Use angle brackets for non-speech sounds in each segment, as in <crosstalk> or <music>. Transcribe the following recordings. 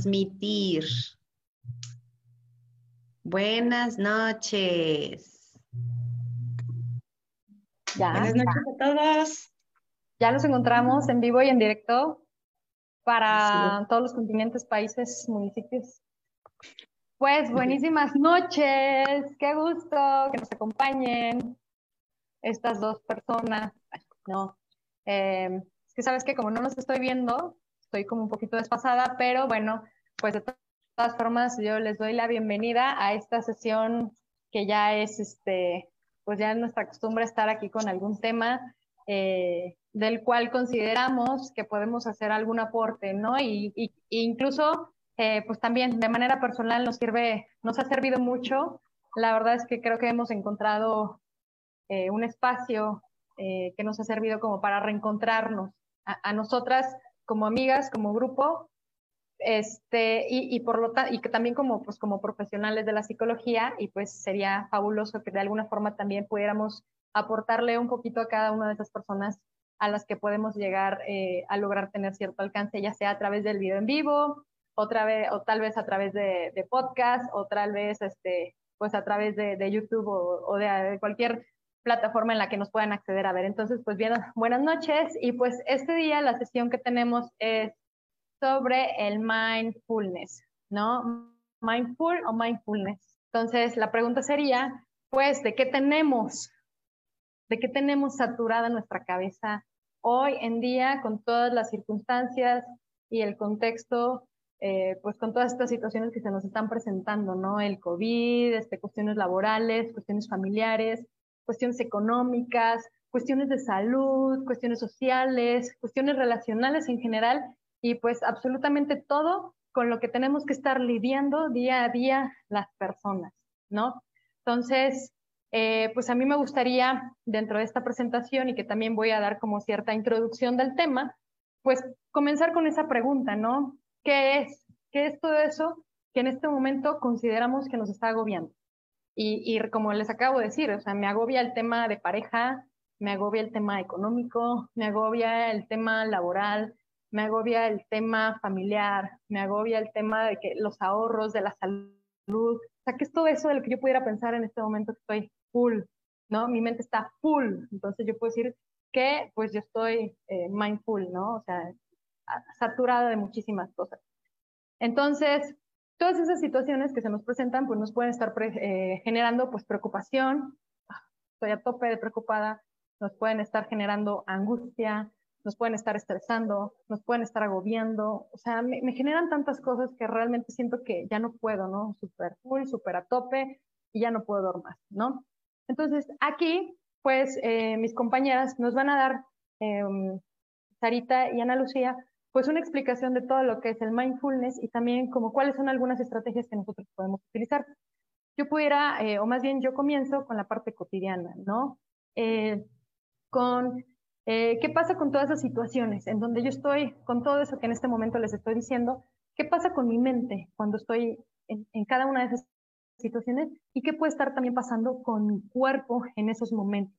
transmitir. Buenas noches. Buenas noches a todos. Ya nos encontramos en vivo y en directo para todos los continentes, países, municipios. Pues buenísimas noches, qué gusto que nos acompañen estas dos personas. No, eh, es que sabes que como no nos estoy viendo, estoy como un poquito desfasada, pero bueno, pues de todas formas yo les doy la bienvenida a esta sesión que ya es, este, pues ya es nuestra costumbre estar aquí con algún tema eh, del cual consideramos que podemos hacer algún aporte, ¿no? Y, y incluso, eh, pues también de manera personal nos sirve, nos ha servido mucho. La verdad es que creo que hemos encontrado eh, un espacio que nos ha servido como para reencontrarnos a, a nosotras como amigas, como grupo, este, y, y por lo y que también como, pues, como profesionales de la psicología, y pues sería fabuloso que de alguna forma también pudiéramos aportarle un poquito a cada una de esas personas a las que podemos llegar eh, a lograr tener cierto alcance, ya sea a través del video en vivo, otra vez, o tal vez a través de, de podcast, o tal vez este, pues a través de, de YouTube o, o de, de, cualquier plataforma en la que nos puedan acceder a ver. Entonces, pues bien, buenas noches y pues este día la sesión que tenemos es sobre el mindfulness, ¿no? Mindful o mindfulness. Entonces, la pregunta sería, pues, ¿de qué tenemos? ¿De qué tenemos saturada nuestra cabeza hoy en día con todas las circunstancias y el contexto, eh, pues con todas estas situaciones que se nos están presentando, ¿no? El COVID, este, cuestiones laborales, cuestiones familiares, cuestiones económicas, cuestiones de salud, cuestiones sociales, cuestiones relacionales en general y pues absolutamente todo con lo que tenemos que estar lidiando día a día las personas, ¿no? Entonces, eh, pues a mí me gustaría, dentro de esta presentación y que también voy a dar como cierta introducción del tema, pues comenzar con esa pregunta, ¿no? ¿Qué es? ¿Qué es todo eso que en este momento consideramos que nos está agobiando? Y, y como les acabo de decir, o sea, me agobia el tema de pareja, me agobia el tema económico, me agobia el tema laboral, me agobia el tema familiar, me agobia el tema de que los ahorros, de la salud, o sea, que es todo eso de lo que yo pudiera pensar en este momento que estoy full, ¿no? Mi mente está full, entonces yo puedo decir que pues yo estoy eh, mindful, ¿no? O sea, saturada de muchísimas cosas. Entonces, todas esas situaciones que se nos presentan, pues nos pueden estar eh, generando pues preocupación, estoy a tope de preocupada, nos pueden estar generando angustia, nos pueden estar estresando, nos pueden estar agobiando, o sea, me, me, generan tantas cosas que realmente siento que ya no puedo, ¿no? Súper full, súper a tope y ya no puedo dormir ¿no? Entonces, aquí, pues, eh, mis compañeras nos van a dar, eh, Sarita y Ana Lucía, pues una explicación de todo lo que es el mindfulness y también como cuáles son algunas estrategias que nosotros podemos utilizar. Yo pudiera, eh, o más bien yo comienzo con la parte cotidiana, ¿no? Eh, con eh, ¿Qué pasa con todas esas situaciones en donde yo estoy, con todo eso que en este momento les estoy diciendo? ¿Qué pasa con mi mente cuando estoy en, en cada una de esas situaciones? ¿Y qué puede estar también pasando con mi cuerpo en esos momentos?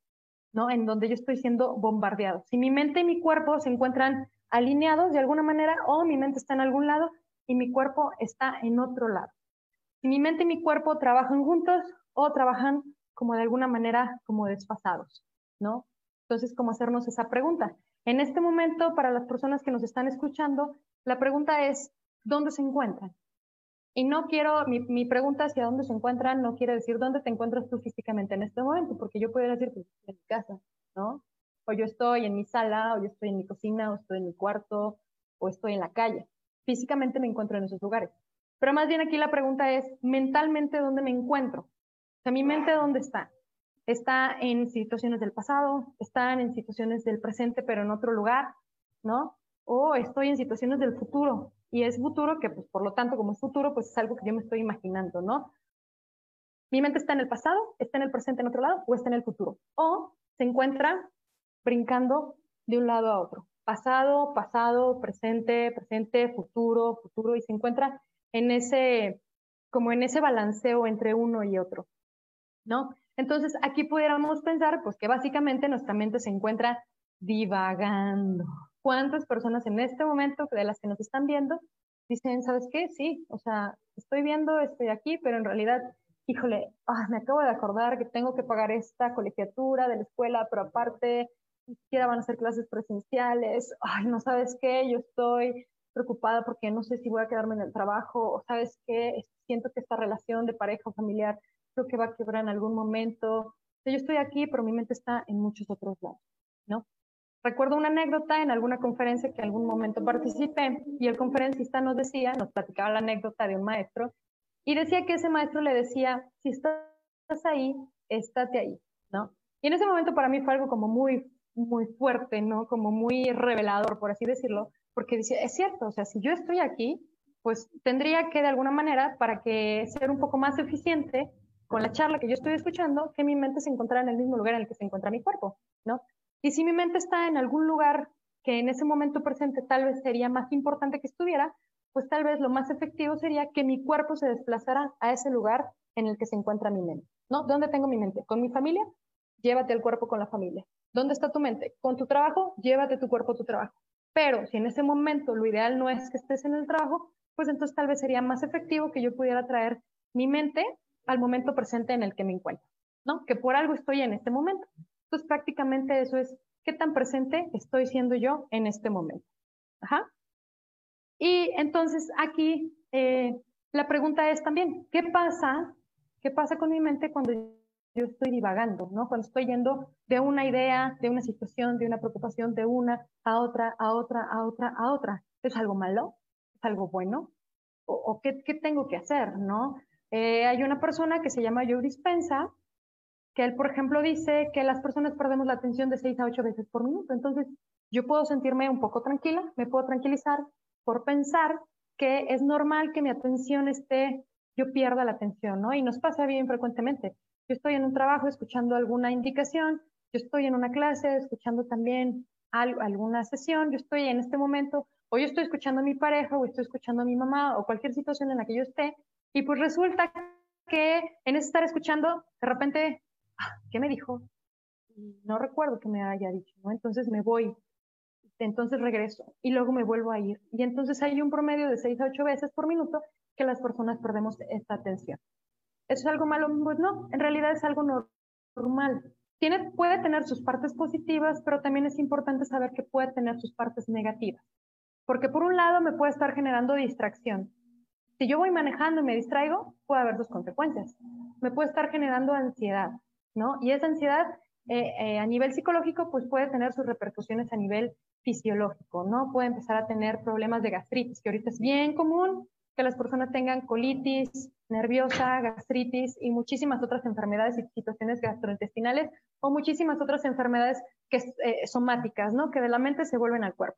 ¿no? En donde yo estoy siendo bombardeado. Si mi mente y mi cuerpo se encuentran alineados de alguna manera o mi mente está en algún lado y mi cuerpo está en otro lado. Si mi mente y mi cuerpo trabajan juntos o trabajan como de alguna manera como desfasados, ¿no? Entonces, ¿cómo hacernos esa pregunta? En este momento, para las personas que nos están escuchando, la pregunta es, ¿dónde se encuentran? Y no quiero, mi, mi, pregunta hacia dónde se encuentran no quiere decir dónde te encuentras tú físicamente en este momento, porque yo puedo decir, pues, en mi casa, ¿no? O yo estoy en mi sala, o yo estoy en mi cocina, o estoy en mi cuarto, o estoy en la calle. Físicamente me encuentro en esos lugares. Pero más bien aquí la pregunta es, mentalmente, ¿dónde me encuentro? O sea, mi mente, ¿dónde está? está en situaciones del pasado, están en situaciones del presente, pero en otro lugar, ¿no? O estoy en situaciones del futuro, y es futuro que, pues, por lo tanto, como es futuro, pues es algo que yo me estoy imaginando, ¿no? Mi mente está en el pasado, está en el presente en otro lado, o está en el futuro. O se encuentra brincando de un lado a otro. Pasado, pasado, presente, presente, futuro, futuro, y se encuentra en ese, como en ese balanceo entre uno y otro, ¿no? Entonces, aquí pudiéramos pensar, pues que básicamente nuestra mente se encuentra divagando. ¿Cuántas personas en este momento de las que nos están viendo dicen, ¿sabes qué? Sí, o sea, estoy viendo, estoy aquí, pero en realidad, híjole, ah, me acabo de acordar que tengo que pagar esta colegiatura de la escuela, pero aparte, ni siquiera van a ser clases presenciales, ay, no sabes qué, yo estoy preocupada porque no sé si voy a quedarme en el trabajo, o sabes qué, siento que esta relación de pareja o familiar creo que va a quebrar en algún momento. yo estoy aquí, pero mi mente está en muchos otros lados, ¿no? Recuerdo una anécdota en alguna conferencia que en algún momento participé y el conferencista nos decía, nos platicaba la anécdota de un maestro y decía que ese maestro le decía, si estás ahí, estate ahí, ¿no? Y en ese momento para mí fue algo como muy, muy fuerte, ¿no? Como muy revelador, por así decirlo, porque decía, es cierto, o sea, si yo estoy aquí, pues tendría que de alguna manera, para que ser un poco más eficiente con la charla que yo estoy escuchando, que mi mente se encontrara en el mismo lugar en el que se encuentra mi cuerpo, ¿no? Y si mi mente está en algún lugar que en ese momento presente tal vez sería más importante que estuviera, pues tal vez lo más efectivo sería que mi cuerpo se desplazara a ese lugar en el que se encuentra mi mente. ¿No? ¿Dónde tengo mi mente? ¿Con mi familia? Llévate el cuerpo con la familia. ¿Dónde está tu mente? ¿Con tu trabajo? Llévate tu cuerpo a tu trabajo. Pero si en ese momento lo ideal no es que estés en el trabajo, pues entonces tal vez sería más efectivo que yo pudiera traer mi mente al momento presente en el que me encuentro, ¿no? Que por algo estoy en este momento. Entonces, prácticamente eso es qué tan presente estoy siendo yo en este momento. Ajá. Y entonces aquí eh, la pregunta es también, ¿qué pasa? ¿Qué pasa con mi mente cuando yo estoy divagando, ¿no? Cuando estoy yendo de una idea, de una situación, de una preocupación, de una a otra, a otra, a otra, a otra. ¿Es algo malo? ¿Es algo bueno? ¿O, qué, tengo que hacer, no? Eh, hay una persona que se llama Joe Dispensa, que él, por ejemplo, dice que las personas perdemos la atención de 6 a 8 veces por minuto. Entonces, yo puedo sentirme un poco tranquila, me puedo tranquilizar por pensar que es normal que mi atención esté, yo pierda la atención, ¿no? Y nos pasa bien frecuentemente. Yo estoy en un trabajo escuchando alguna indicación, yo estoy en una clase escuchando también algo, alguna sesión, yo estoy en este momento, o yo estoy escuchando a mi pareja, o estoy escuchando a mi mamá, o cualquier situación en la que yo esté, y pues resulta que en estar escuchando, de repente ¿qué me dijo? No recuerdo que me haya dicho. Entonces me voy, entonces regreso y luego me vuelvo a ir. Y entonces hay un promedio de 6 a 8 veces por minuto que las personas perdemos esta atención. ¿Eso es algo malo? Pues no, en realidad es algo normal. Tiene, puede tener sus partes positivas, pero también es importante saber que puede tener sus partes negativas. Porque por un lado me puede estar generando distracción. Si yo voy manejando y me distraigo, puede haber dos consecuencias. Me puede estar generando ansiedad. ¿no? Y esa ansiedad eh, eh, a nivel psicológico, pues puede tener sus repercusiones a nivel fisiológico, ¿no? Puede empezar a tener problemas de gastritis, que ahorita es bien común que las personas tengan colitis nerviosa, gastritis y muchísimas otras enfermedades y situaciones gastrointestinales o muchísimas otras enfermedades que, eh, somáticas, ¿no? Que de la mente se vuelven al cuerpo.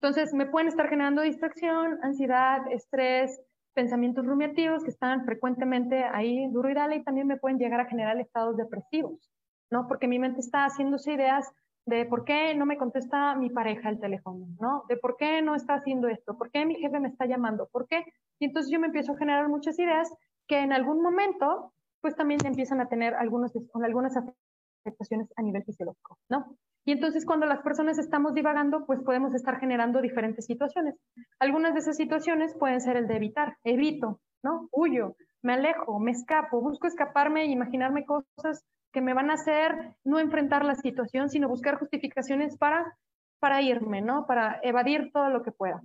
Entonces, me pueden estar generando distracción, ansiedad, estrés, pensamientos rumiativos que están frecuentemente ahí duro y dale y también me pueden llegar a generar estados depresivos, ¿no? Porque mi mente está haciéndose ideas de por qué no me contesta mi pareja el teléfono, ¿no? De por qué no está haciendo esto, por qué mi jefe me está llamando, por qué. Y entonces yo me empiezo a generar muchas ideas que en algún momento, pues también empiezan a tener algunos, algunas afectaciones a nivel fisiológico, ¿no? Y entonces cuando las personas estamos divagando, pues podemos estar generando diferentes situaciones. Algunas de esas situaciones pueden ser el de evitar, evito, ¿no? Huyo, me alejo, me escapo, busco escaparme e imaginarme cosas que me van a hacer no enfrentar la situación, sino buscar justificaciones para, para irme, ¿no? Para evadir todo lo que pueda.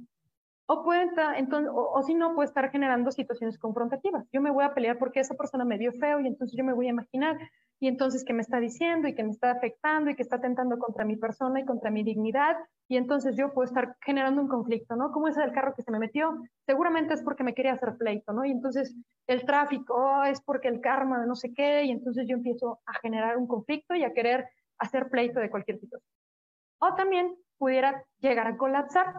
O, entonces, o, si no, puede estar generando situaciones confrontativas. Yo me voy a pelear porque esa persona me vio feo y entonces yo me voy a imaginar y entonces qué me está diciendo y que me está afectando y que está atentando contra mi persona y contra mi dignidad y entonces yo puedo estar generando un conflicto, ¿no? ¿Cómo es el carro que se me metió? Seguramente es porque me quería hacer pleito, ¿no? Y entonces el tráfico oh, es porque el karma de no sé qué y entonces yo empiezo a generar un conflicto y a querer hacer pleito de cualquier situación. O también pudiera llegar a colapsar.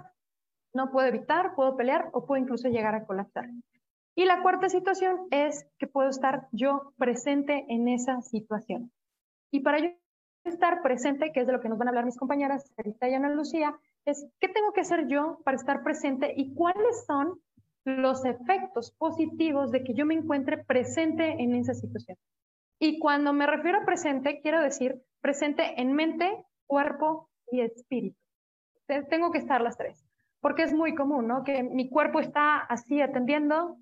No puedo evitar, puedo pelear o puedo incluso llegar a colapsar. Y la cuarta situación es que puedo estar yo presente en esa situación. Y para yo estar presente, que es de lo que nos van a hablar mis compañeras, Sarita y Ana Lucía, es qué tengo que hacer yo para estar presente y cuáles son los efectos positivos de que yo me encuentre presente en esa situación. Y cuando me refiero a presente, quiero decir presente en mente, cuerpo y espíritu. Tengo que estar las tres. porque es muy común, ¿no? Que mi cuerpo está así atendiendo,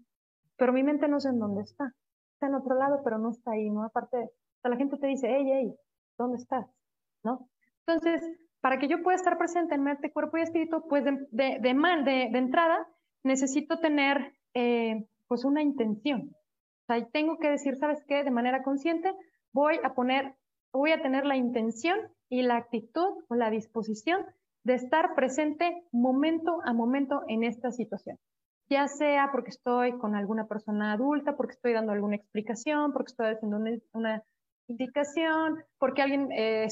pero mi mente no sé en dónde está. Está en otro lado, pero no está ahí, ¿no? Aparte, la gente te dice, hey, hey, ¿dónde estás? ¿No? Entonces, para que yo pueda estar presente en mente, cuerpo y espíritu, pues de, de, de, de entrada necesito tener eh, pues una intención. O sea, tengo que decir, ¿sabes qué? De manera consciente voy a poner, voy a tener la intención y la actitud o la disposición de estar presente momento a momento en esta situación. Ya sea porque estoy con alguna persona adulta, porque estoy dando alguna explicación, porque estoy haciendo una, indicación, porque alguien eh,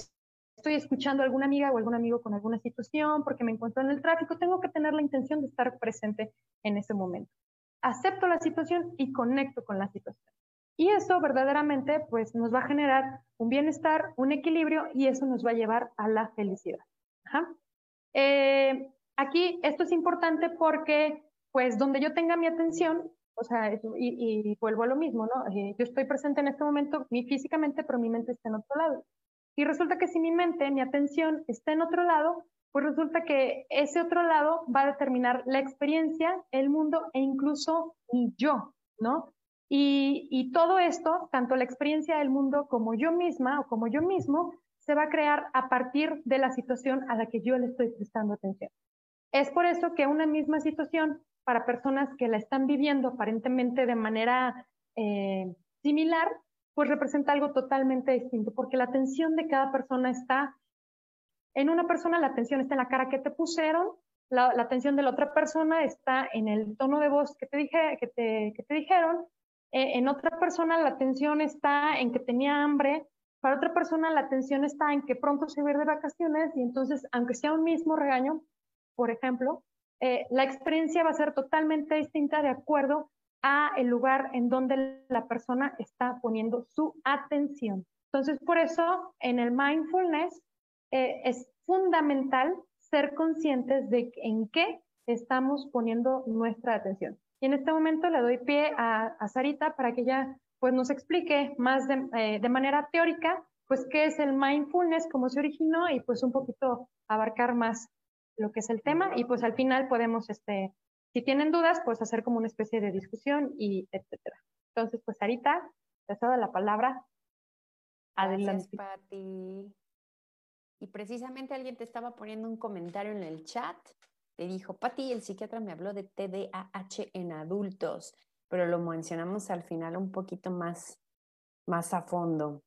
estoy escuchando a alguna amiga o algún amigo con alguna situación, porque me encuentro en el tráfico, tengo que tener la intención de estar presente en ese momento. Acepto la situación y conecto con la situación. Y eso verdaderamente pues nos va a generar un bienestar, un equilibrio y eso nos va a llevar a la felicidad. Eh, aquí esto es importante porque pues donde yo tenga mi atención, o sea, y, vuelvo a lo mismo, ¿no? Eh, yo estoy presente en este momento físicamente, pero mi mente está en otro lado. Y resulta que si mi mente, mi atención está en otro lado, pues resulta que ese otro lado va a determinar la experiencia, el mundo e incluso mi yo, ¿no? Y, y, todo esto, tanto la experiencia del mundo como yo misma o como yo mismo, se va a crear a partir de la situación a la que yo le estoy prestando atención. Es por eso que una misma situación para personas que la están viviendo aparentemente de manera eh, similar, pues representa algo totalmente distinto, porque la atención de cada persona está, en una persona la atención está en la cara que te pusieron, la, atención de la otra persona está en el tono de voz que te, dijeron, eh, en otra persona la atención está en que tenía hambre, para otra persona la atención está en que pronto se va de vacaciones y entonces, aunque sea un mismo regaño, por ejemplo, eh, la experiencia va a ser totalmente distinta de acuerdo a el lugar en donde la persona está poniendo su atención. Entonces, por eso en el mindfulness eh, es fundamental ser conscientes de en qué estamos poniendo nuestra atención. Y en este momento le doy pie a, Sarita para que ella pues, nos explique más de, eh, de, manera teórica pues qué es el mindfulness, cómo se originó y pues un poquito abarcar más lo que es el tema y pues al final podemos este, si tienen dudas, pues hacer como una especie de discusión y etcétera. Entonces, pues ahorita te cedo la palabra. Adelante. Gracias, Pati. Y precisamente alguien te estaba poniendo un comentario en el chat. Te dijo, Pati, el psiquiatra me habló de TDAH en adultos, pero lo mencionamos al final un poquito más, más a fondo.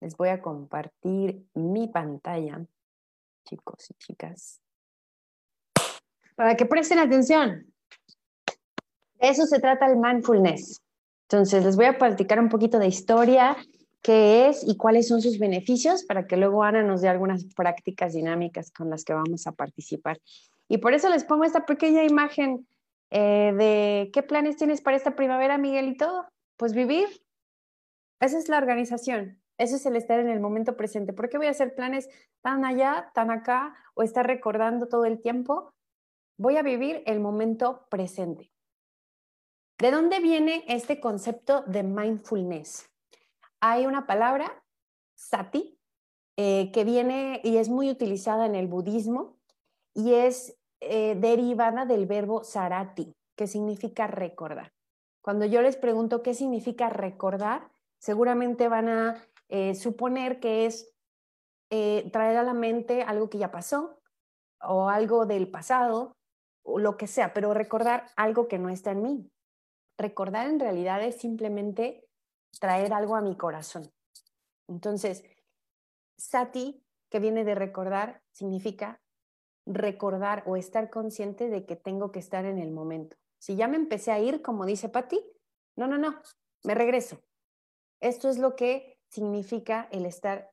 Les voy a compartir mi pantalla, chicos y chicas para que presten atención. De eso se trata el mindfulness. Entonces, les voy a platicar un poquito de historia, qué es y cuáles son sus beneficios, para que luego Ana nos dé algunas prácticas dinámicas con las que vamos a participar. Y por eso les pongo esta pequeña imagen eh, de qué planes tienes para esta primavera, Miguelito. Pues vivir. Esa es la organización. Eso es el estar en el momento presente. ¿Por qué voy a hacer planes tan allá, tan acá, o estar recordando todo el tiempo? Voy a vivir el momento presente. ¿De dónde viene este concepto de mindfulness? Hay una palabra, sati, eh, que viene y es muy utilizada en el budismo y es eh, derivada del verbo sarati, que significa recordar. Cuando yo les pregunto qué significa recordar, seguramente van a eh, suponer que es traer a la mente algo que ya pasó o algo del pasado o lo que sea, pero recordar algo que no está en mí. Recordar en realidad es simplemente traer algo a mi corazón. Entonces, sati, que viene de recordar, significa recordar o estar consciente de que tengo que estar en el momento. Si ya me empecé a ir, como dice Patti, no, no, no, me regreso. Esto es lo que significa el estar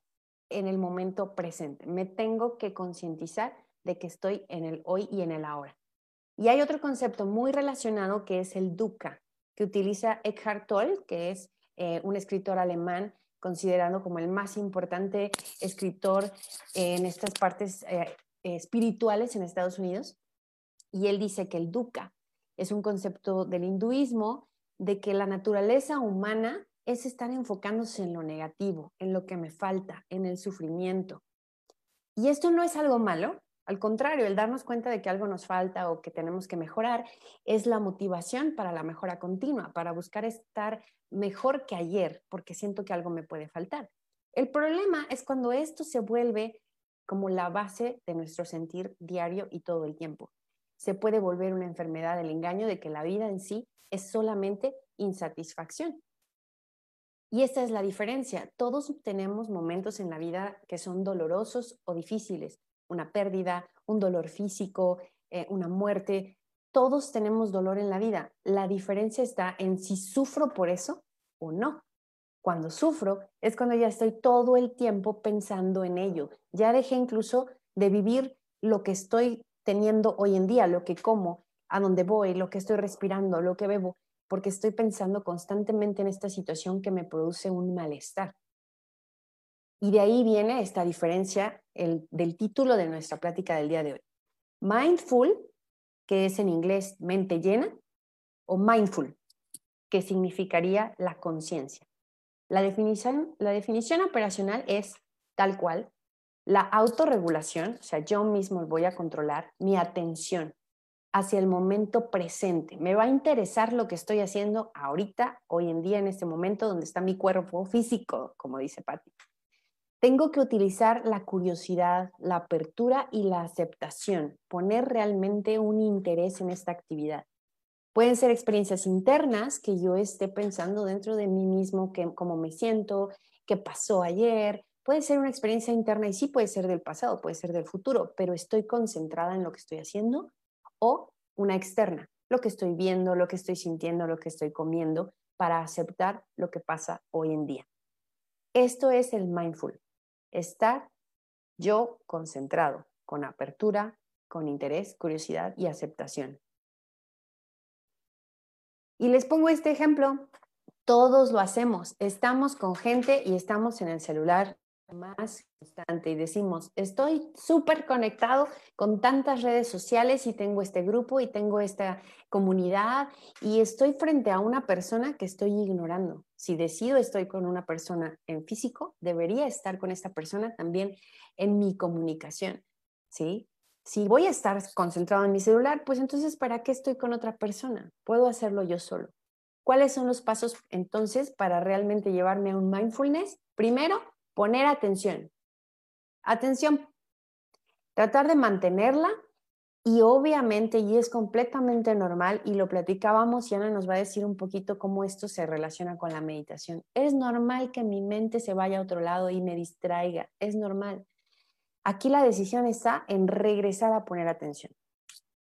en el momento presente. Me tengo que concientizar de que estoy en el hoy y en el ahora. Y hay otro concepto muy relacionado que es el dukkha, que utiliza Eckhart Tolle, que es eh, un escritor alemán considerado como el más importante escritor en estas partes eh, espirituales en Estados Unidos. Y él dice que el dukkha es un concepto del hinduismo de que la naturaleza humana es estar enfocándose en lo negativo, en lo que me falta, en el sufrimiento. Y esto no es algo malo, Al contrario, el darnos cuenta de que algo nos falta o que tenemos que mejorar es la motivación para la mejora continua, para buscar estar mejor que ayer, porque siento que algo me puede faltar. El problema es cuando esto se vuelve como la base de nuestro sentir diario y todo el tiempo. Se puede volver una enfermedad del engaño de que la vida en sí es solamente insatisfacción. Y esta es la diferencia. Todos tenemos momentos en la vida que son dolorosos o difíciles, una pérdida, un dolor físico, eh, una muerte. Todos tenemos dolor en la vida. La diferencia está en si sufro por eso o no. Cuando sufro es cuando ya estoy todo el tiempo pensando en ello. Ya dejé incluso de vivir lo que estoy teniendo hoy en día, lo que como, a dónde voy, lo que estoy respirando, lo que bebo, porque estoy pensando constantemente en esta situación que me produce un malestar. Y de ahí viene esta diferencia del título de nuestra plática del día de hoy. Mindful, que es en inglés mente llena, o mindful, que significaría la conciencia. La definición, la definición operacional es tal cual, la autorregulación, o sea, yo mismo voy a controlar mi atención hacia el momento presente. Me va a interesar lo que estoy haciendo ahorita, hoy en día, en este momento donde está mi cuerpo físico, como dice Patti. Tengo que utilizar la curiosidad, la apertura y la aceptación, poner realmente un interés en esta actividad. Pueden ser experiencias internas que yo esté pensando dentro de mí mismo, que, cómo me siento, qué pasó ayer. Puede ser una experiencia interna y sí puede ser del pasado, puede ser del futuro, pero estoy concentrada en lo que estoy haciendo o una externa, lo que estoy viendo, lo que estoy sintiendo, lo que estoy comiendo, para aceptar lo que pasa hoy en día. Esto es el mindful estar yo concentrado, con apertura, con interés, curiosidad y aceptación. Y les pongo este ejemplo. Todos lo hacemos. Estamos con gente y estamos en el celular más constante y decimos, estoy súper conectado con tantas redes sociales y tengo este grupo y tengo esta comunidad y estoy frente a una persona que estoy ignorando. Si decido estoy con una persona en físico, debería estar con esta persona también en mi comunicación, ¿sí? Si voy a estar concentrado en mi celular, pues entonces, ¿para qué estoy con otra persona? Puedo hacerlo yo solo. ¿Cuáles son los pasos entonces para realmente llevarme a un mindfulness? Primero, Poner atención. Atención. Tratar de mantenerla y obviamente, y es completamente normal, y lo platicábamos, y Ana nos va a decir un poquito cómo esto se relaciona con la meditación. Es normal que mi mente se vaya a otro lado y me distraiga, es normal. Aquí la decisión está en regresar a poner atención.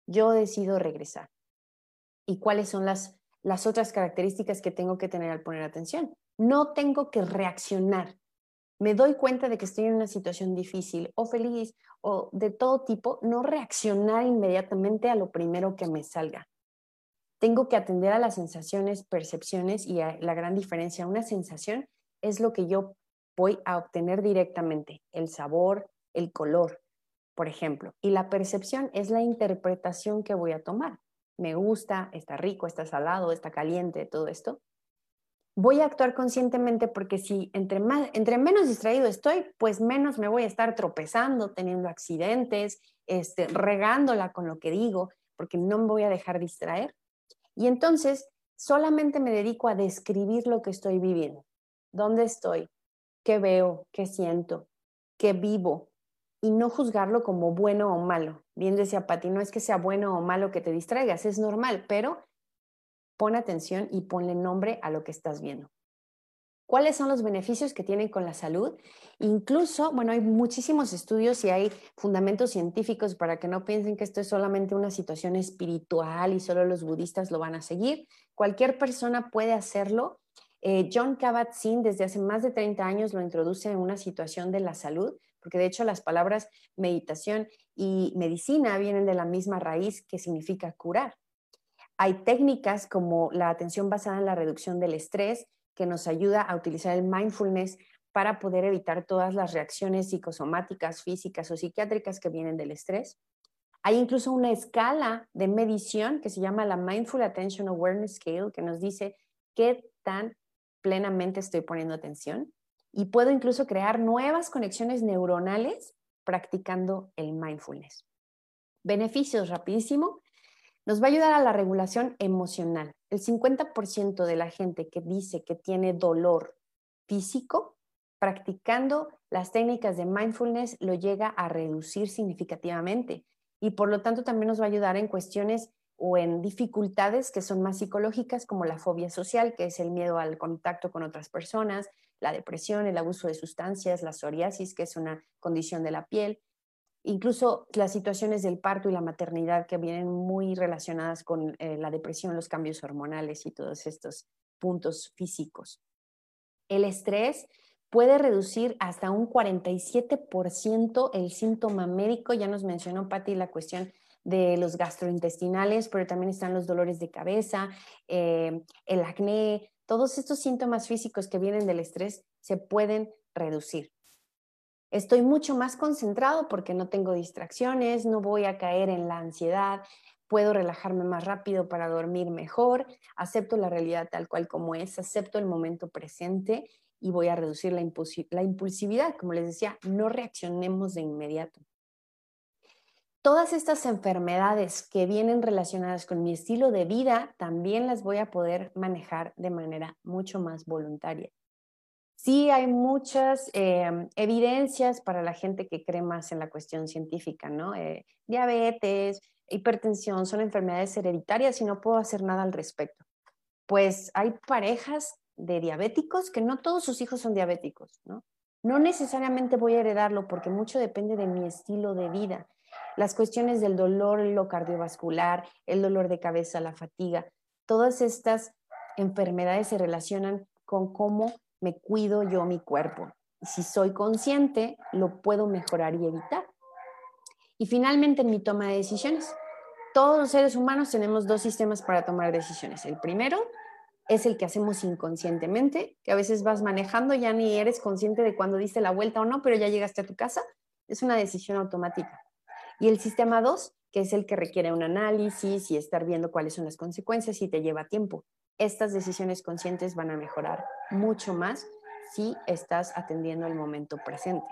Yo decido regresar. ¿Y cuáles son las, las otras características que tengo que tener al poner atención? No tengo que reaccionar me doy cuenta de que estoy en una situación difícil o feliz o de todo tipo, no reaccionar inmediatamente a lo primero que me salga. Tengo que atender a las sensaciones, percepciones y a la gran diferencia. Una sensación es lo que yo voy a obtener directamente, el sabor, el color, por ejemplo. Y la percepción es la interpretación que voy a tomar. Me gusta, está rico, está salado, está caliente, todo esto voy a actuar conscientemente porque si entre, más, entre menos distraído estoy, pues menos me voy a estar tropezando, teniendo accidentes, este, regándola con lo que digo, porque no me voy a dejar distraer. Y entonces solamente me dedico a describir lo que estoy viviendo. ¿Dónde estoy? ¿Qué veo? ¿Qué siento? ¿Qué vivo? Y no juzgarlo como bueno o malo. Bien decía Pati, no es que sea bueno o malo que te distraigas, es normal, pero Pon atención y ponle nombre a lo que estás viendo. ¿Cuáles son los beneficios que tienen con la salud? Incluso, bueno, hay muchísimos estudios y hay fundamentos científicos para que no piensen que esto es solamente una situación espiritual y solo los budistas lo van a seguir. Cualquier persona puede hacerlo. Eh, John Kabat-Zinn desde hace más de 30 años lo introduce en una situación de la salud, porque de hecho las palabras meditación y medicina vienen de la misma raíz que significa curar. Hay técnicas como la atención basada en la reducción del estrés, que nos ayuda a utilizar el mindfulness para poder evitar todas las reacciones psicosomáticas, físicas o psiquiátricas que vienen del estrés. Hay incluso una escala de medición que se llama la Mindful Attention Awareness Scale, que nos dice qué tan plenamente estoy poniendo atención. Y puedo incluso crear nuevas conexiones neuronales practicando el mindfulness. Beneficios, rapidísimo. Nos va a ayudar a la regulación emocional. El 50% de la gente que dice que tiene dolor físico, practicando las técnicas de mindfulness lo llega a reducir significativamente y por lo tanto también nos va a ayudar en cuestiones o en dificultades que son más psicológicas como la fobia social, que es el miedo al contacto con otras personas, la depresión, el abuso de sustancias, la psoriasis, que es una condición de la piel, incluso las situaciones del parto y la maternidad que vienen muy relacionadas con eh, la depresión, los cambios hormonales y todos estos puntos físicos. El estrés puede reducir hasta un 47% el síntoma médico. Ya nos mencionó Patti la cuestión de los gastrointestinales, pero también están los dolores de cabeza, eh, el acné, todos estos síntomas físicos que vienen del estrés se pueden reducir. Estoy mucho más concentrado porque no tengo distracciones, no voy a caer en la ansiedad, puedo relajarme más rápido para dormir mejor, acepto la realidad tal cual como es, acepto el momento presente y voy a reducir la, impulsividad. Como les decía, no reaccionemos de inmediato. Todas estas enfermedades que vienen relacionadas con mi estilo de vida también las voy a poder manejar de manera mucho más voluntaria. Sí hay muchas em, evidencias para la gente que cree más en la cuestión científica, ¿no? Eh, diabetes, hipertensión son enfermedades hereditarias y no puedo hacer nada al respecto. Pues hay parejas de diabéticos que no todos sus hijos son diabéticos, ¿no? No necesariamente voy a heredarlo porque mucho depende de mi estilo de vida. Las cuestiones del dolor, lo cardiovascular, el dolor de cabeza, la fatiga, todas estas enfermedades se relacionan con cómo me cuido yo mi cuerpo. Si soy consciente, lo puedo mejorar y evitar. Y finalmente, en mi toma de decisiones. Todos los seres humanos tenemos dos sistemas para tomar decisiones. El primero es el que hacemos inconscientemente, que a veces vas manejando, ya ni eres consciente de cuando diste la vuelta o no, pero ya llegaste a tu casa. Es una decisión automática. Y el sistema 2, que es el que requiere un análisis y estar viendo cuáles son las consecuencias y te lleva tiempo estas decisiones conscientes van a mejorar mucho más si estás atendiendo el momento presente.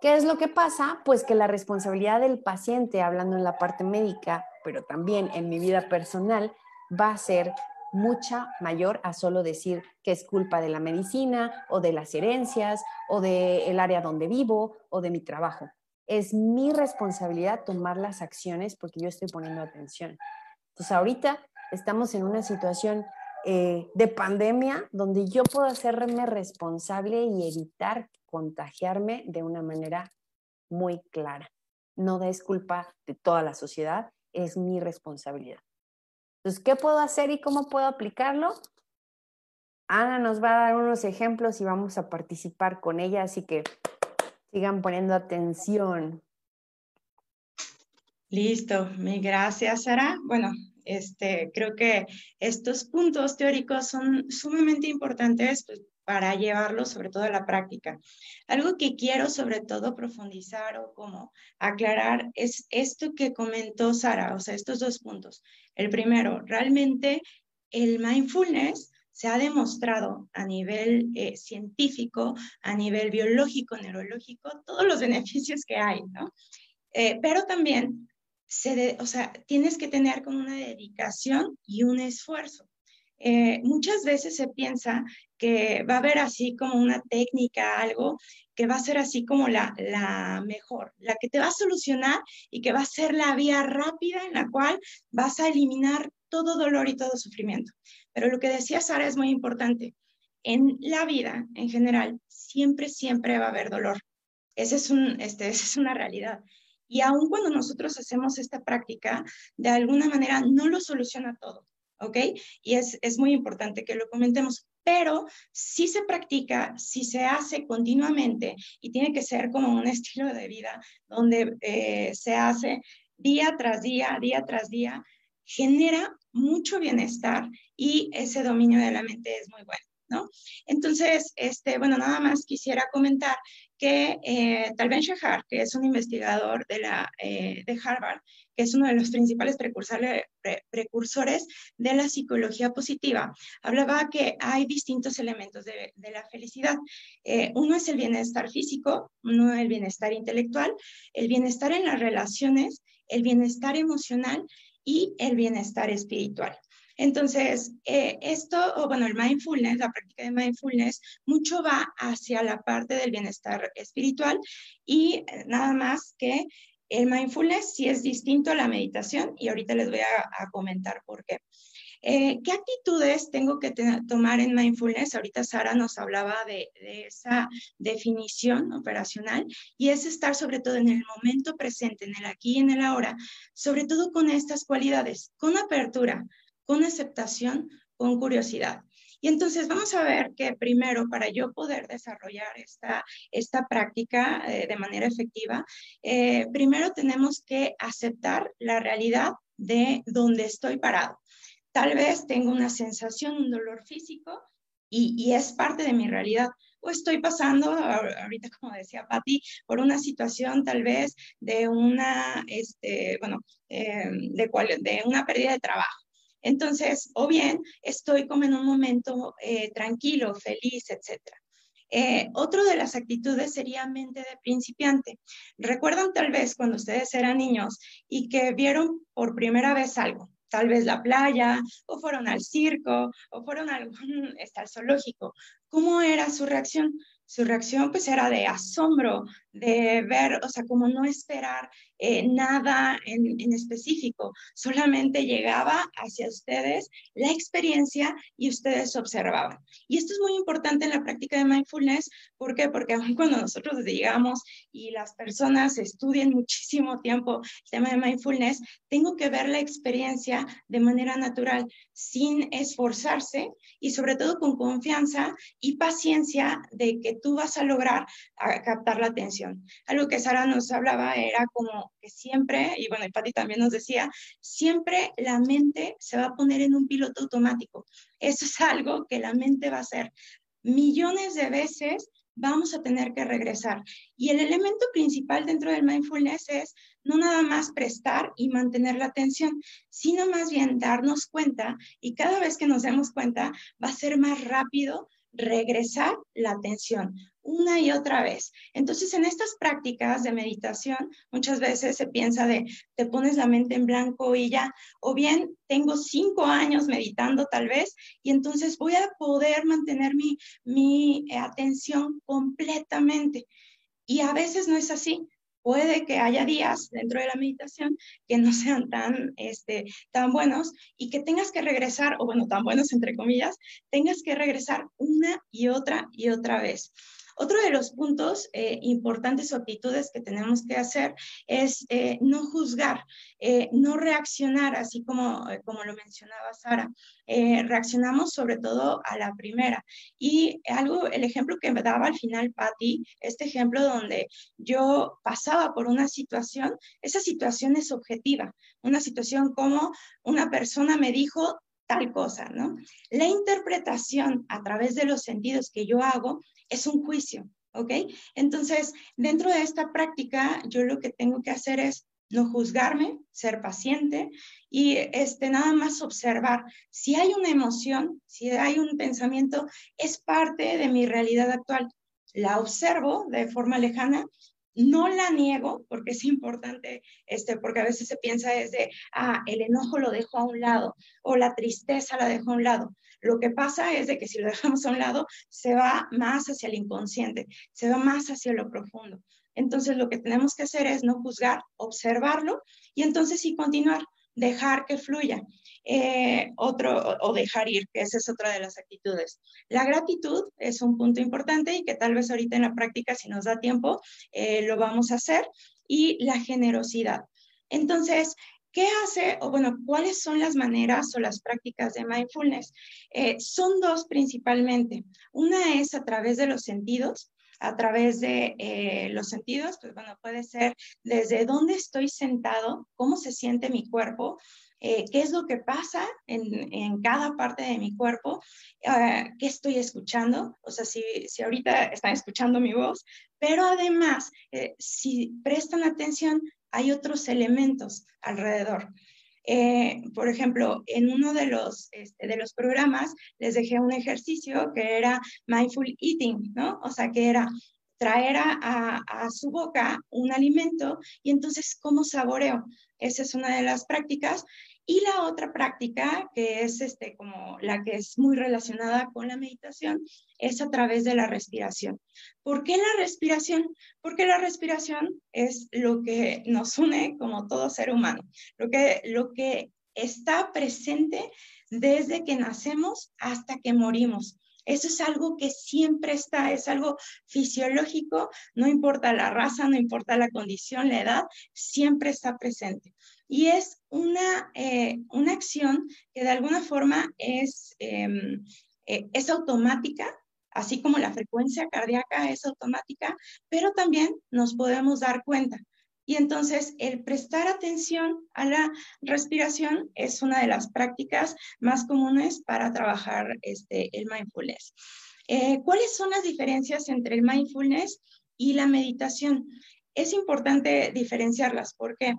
¿Qué es lo que pasa? Pues que la responsabilidad del paciente, hablando en la parte médica, pero también en mi vida personal, va a ser mucha mayor a solo decir que es culpa de la medicina o de las herencias o del área donde vivo o de mi trabajo. Es mi responsabilidad tomar las acciones porque yo estoy poniendo atención. Entonces ahorita estamos en una situación eh, de pandemia donde yo puedo hacerme responsable y evitar contagiarme de una manera muy clara. No es culpa de toda la sociedad, es mi responsabilidad. Entonces, ¿qué puedo hacer y cómo puedo aplicarlo? Ana nos va a dar unos ejemplos y vamos a participar con ella, así que sigan poniendo atención. Listo, mi gracias, Sara. Bueno, este, creo que estos puntos teóricos son sumamente importantes pues, para llevarlos sobre todo a la práctica. Algo que quiero sobre todo profundizar o como aclarar es esto que comentó Sara, o sea, estos dos puntos. El primero, realmente el mindfulness se ha demostrado a nivel eh, científico, a nivel biológico, neurológico, todos los <laughs> beneficios que hay, ¿no? Eh, pero también o sea, tienes que tener como una dedicación y un esfuerzo. Eh, muchas veces se piensa que va a haber así como una técnica, algo que va a ser así como la, la mejor, la que te va a solucionar y que va a ser la vía rápida en la cual vas a eliminar todo dolor y todo sufrimiento. Pero lo que decía Sara es muy importante. En la vida, en general, siempre, siempre va a haber dolor. Ese es un, este, <laughs> esa es una realidad. Y aun cuando nosotros hacemos esta práctica, de alguna manera no lo soluciona todo, ¿ok? Y es, es muy importante que lo comentemos, pero si se practica, si se hace continuamente y tiene que ser como un estilo de vida donde eh, se hace día tras día, día tras día, genera mucho bienestar y ese dominio de la mente es muy bueno. ¿no? Entonces, este, bueno, nada más quisiera comentar que eh, Tal Ben Shahar, que es un investigador de, la, eh, de Harvard, que es uno de los principales precursores, de la psicología positiva, hablaba que hay distintos elementos de, de la felicidad. Eh, uno es el bienestar físico, uno el bienestar intelectual, el bienestar en las relaciones, el bienestar emocional y el bienestar espiritual. Entonces, eh, esto, o bueno, el mindfulness, la práctica de mindfulness, mucho va hacia la parte del bienestar espiritual y eh, nada más que el mindfulness sí es distinto a la meditación y ahorita les voy a, comentar por qué. Eh, ¿Qué actitudes tengo que tomar en mindfulness? Ahorita Sara nos hablaba de, de, esa definición operacional y es estar sobre todo en el momento presente, en el aquí y en el ahora, sobre todo con estas cualidades, con apertura, con aceptación, con curiosidad. Y entonces vamos a ver que primero, para yo poder desarrollar esta, esta práctica eh, de manera efectiva, eh, primero tenemos que aceptar la realidad de donde estoy parado. Tal vez tengo una sensación, un dolor físico y, es parte de mi realidad. O estoy pasando, ahorita como decía Patti, por una situación tal vez de una, este, bueno, eh, de, cual, de una pérdida de trabajo entonces, o bien estoy como en un momento eh, tranquilo, feliz, etc. Eh, otro de las actitudes sería mente de principiante. ¿Recuerdan tal vez cuando ustedes eran niños y que vieron por primera vez algo? Tal vez la playa, o fueron al circo, o fueron al, al <laughs> zoológico. ¿Cómo era su reacción? su reacción pues era de asombro, de ver, o sea, como no esperar eh, nada en, en, específico, solamente llegaba hacia ustedes la experiencia y ustedes observaban. Y esto es muy importante en la práctica de mindfulness, ¿por qué? Porque aun <laughs> cuando nosotros llegamos y las personas estudian muchísimo tiempo el tema de mindfulness, tengo que ver la experiencia de manera natural, sin esforzarse y sobre todo con confianza y paciencia de que tú vas a lograr captar la atención. Algo que Sara nos hablaba era como que siempre, y bueno, y Patti también nos decía, siempre la mente se va a poner en un piloto automático. Eso es algo que la mente va a hacer millones de veces vamos a tener que regresar. Y el elemento principal dentro del mindfulness es no nada más prestar y mantener la atención, sino más bien darnos cuenta y cada vez que nos demos cuenta va a ser más rápido regresar la atención una y otra vez. Entonces, en estas prácticas de meditación, muchas veces se piensa de, te pones la mente en blanco y ya, o bien tengo cinco años meditando tal vez, y entonces voy a poder mantener mi, mi eh, atención completamente. Y a veces no es así puede que haya días dentro de la meditación que no sean tan, este, tan buenos y que tengas que regresar, o bueno, tan buenos entre comillas, tengas que regresar una y otra y otra vez. Otro de los puntos eh, importantes o actitudes que tenemos que hacer es eh, no juzgar, eh, no reaccionar, así como, como lo mencionaba Sara. reaccionamos sobre todo a la primera. Y algo, el ejemplo que me daba al final Patti, este ejemplo donde yo pasaba por una situación, esa situación es objetiva, una situación como una persona me dijo tal cosa, ¿no? La interpretación a través de los sentidos que yo hago es un juicio, ¿ok? Entonces, dentro de esta práctica, yo lo que tengo que hacer es no juzgarme, ser paciente y este, nada más observar. Si hay una emoción, si hay un pensamiento, es parte de mi realidad actual. La observo de forma lejana no la niego porque es importante, este, porque a veces se piensa desde, ah, el enojo lo dejo a un lado o la tristeza la dejo a un lado. Lo que pasa es de que si lo <laughs> dejamos a un lado, se va más hacia el inconsciente, se va más hacia lo profundo. Entonces lo que tenemos que hacer es no juzgar, observarlo y entonces sí continuar, dejar que fluya. Eh, otro, o dejar ir, que esa es otra de las actitudes. La gratitud es un punto importante y que tal vez ahorita en la práctica, si nos da tiempo, eh, lo vamos a hacer. Y la generosidad. Entonces, ¿Qué hace, o bueno, cuáles son las maneras o las prácticas de mindfulness? Eh, son dos principalmente. Una es a través de los sentidos, a través de eh, los sentidos, pues bueno, puede ser desde dónde estoy sentado, cómo se siente mi cuerpo, eh, qué es lo que pasa en, cada parte de mi cuerpo, qué estoy escuchando, o sea, si, si, ahorita están escuchando mi voz, pero además, si prestan atención hay otros elementos alrededor. Eh, por ejemplo, en uno de los, este, de los programas les dejé un ejercicio que era mindful eating, ¿no? O sea, que era traer a, a, su boca un alimento y entonces, ¿cómo saboreo? Esa es una de las prácticas. Y la otra práctica, que es este, como la que es muy relacionada con la meditación, es a través de la respiración. ¿Por qué la respiración? Porque la respiración es lo que nos une como todo ser humano, lo que, lo que está presente desde que nacemos hasta que morimos. Eso es algo que siempre está, es algo fisiológico, no importa la raza, no importa la condición, la edad, siempre está presente. Y es una, eh, una acción que de alguna forma es, em, eh, es automática, así como la frecuencia cardíaca es automática, pero también nos podemos dar cuenta. Y entonces el prestar atención a la respiración es una de las prácticas más comunes para trabajar este, el mindfulness. Eh, ¿Cuáles son las diferencias entre el mindfulness y la meditación? Es importante diferenciarlas porque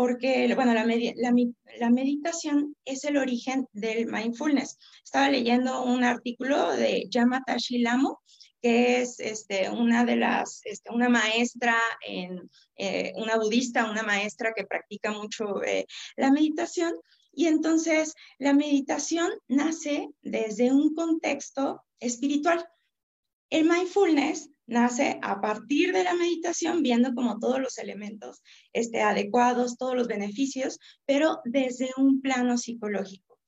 porque, bueno, la, meditación es el origen del mindfulness. Estaba leyendo un artículo de Yamatashi Lamo, que es este, una de las, este, una maestra, en, eh, una budista, una maestra que practica mucho eh, la meditación. Y entonces la meditación nace desde un contexto espiritual. El mindfulness nace a partir de la meditación, viendo como todos los elementos este, adecuados, todos los beneficios, pero desde un plano psicológico.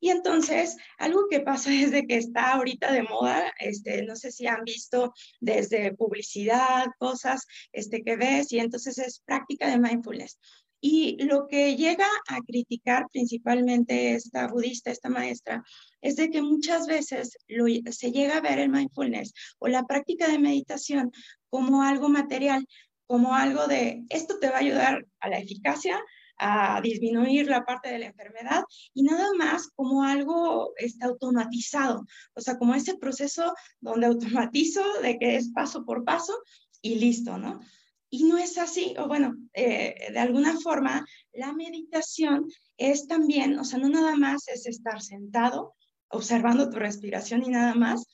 Y entonces, algo que pasa <laughs> desde que está ahorita de moda, este, no sé si han visto desde publicidad, cosas este, que ves, y entonces es práctica de mindfulness. Y lo que llega a criticar principalmente esta budista, esta maestra, es de que muchas veces se llega a ver el mindfulness o la práctica de meditación como algo material, como algo de esto te va a ayudar a la eficacia, a disminuir la parte de la enfermedad y nada más como algo está automatizado, o sea, como ese proceso donde automatizo de que es paso por paso y listo, ¿no? Y no es así, o bueno, eh, de alguna forma, la meditación es también, o sea, no nada más es estar sentado observando tu respiración y nada más,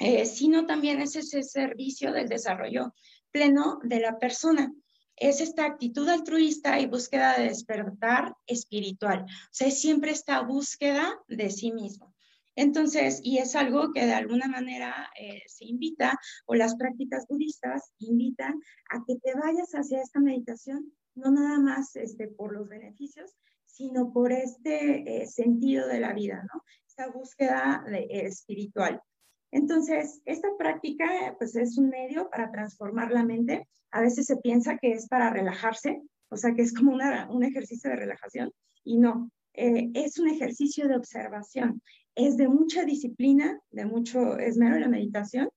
eh, sino también es ese servicio del desarrollo pleno de la persona. Es esta actitud altruista y búsqueda de despertar espiritual. O sea, siempre esta búsqueda de sí mismo. Entonces, y es algo que de alguna manera eh, se invita, o las prácticas budistas invitan a que te vayas hacia esta meditación, no nada más este, por los beneficios, sino por este eh, sentido de la vida, ¿no? Esta búsqueda de, espiritual. Entonces, esta práctica pues es un medio para transformar la mente. A veces se piensa que es para relajarse, o sea, que es como un ejercicio de relajación, y no, eh, es un ejercicio de observación, es de mucha disciplina, de mucho esmero la meditación,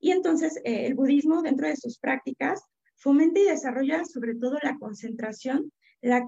y entonces eh, el budismo dentro de sus prácticas fomenta y desarrolla sobre todo la concentración, la,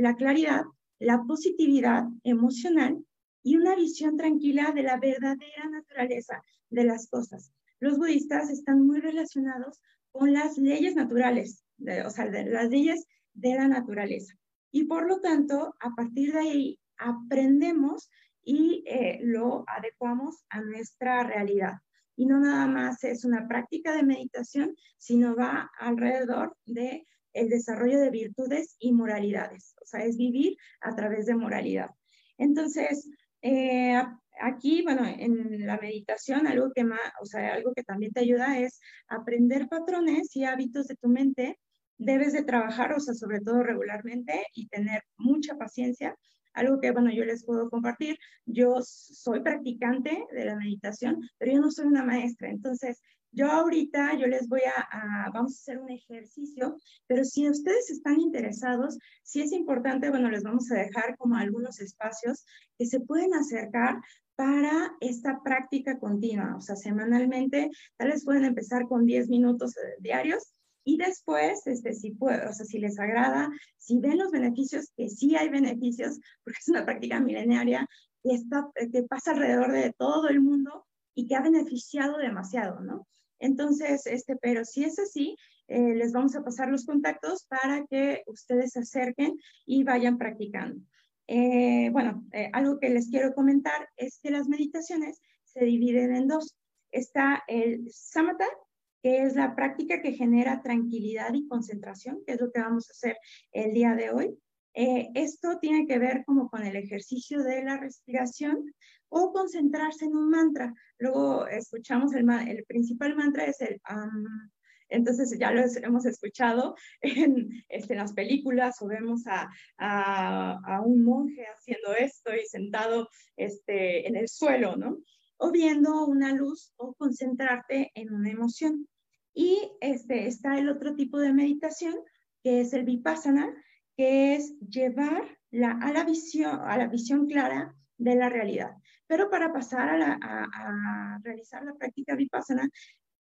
la claridad, la positividad emocional y una visión tranquila de la verdadera naturaleza de las cosas. Los budistas están muy relacionados con las leyes naturales, o sea, de las leyes de la naturaleza. Y por lo tanto, a partir de ahí aprendemos y eh, lo adecuamos a nuestra realidad. Y no nada más es una práctica de meditación, sino va alrededor de el desarrollo de virtudes y moralidades. O sea, es vivir a través de moralidad. Entonces, eh, aquí, bueno, en la meditación, algo que, más, o sea, algo que también te ayuda es aprender patrones y hábitos de tu mente debes de trabajar, o sea, sobre todo regularmente y tener mucha paciencia. Algo que, bueno, yo les puedo compartir, yo soy practicante de la meditación, pero yo no soy una maestra, entonces Yo ahorita, yo les voy a, vamos a hacer un ejercicio, pero si ustedes están interesados, sí es importante, bueno, les vamos a dejar como algunos espacios que se pueden acercar para esta práctica continua, o sea, semanalmente, tal vez pueden empezar con 10 minutos eh, diarios y después, este, si, puede, o sea, si les agrada, si ven los beneficios, que sí hay beneficios, porque es una práctica milenaria que, está, que pasa alrededor de todo el mundo y que ha beneficiado demasiado, ¿no? Entonces, este, pero si es así, eh, les vamos a pasar los contactos para que ustedes se acerquen y vayan practicando. Eh, bueno, eh, algo que les quiero comentar es que las meditaciones se dividen en dos. Está el samatha, que es la práctica que genera tranquilidad y concentración, que es lo que vamos a hacer el día de hoy. Eh, esto tiene que ver como con el ejercicio de la respiración o concentrarse en un mantra. Luego escuchamos el, el principal mantra es el entonces ya lo hemos escuchado <laughs> en, este, las películas o vemos a, a, un monje haciendo esto y sentado este, en el suelo, ¿no? O viendo una luz o concentrarte en una emoción. Y este, está el otro tipo de meditación, que es el vipassana, que es llevar a, la visión, a la visión clara de la realidad. Pero para pasar a, a, realizar la práctica vipassana,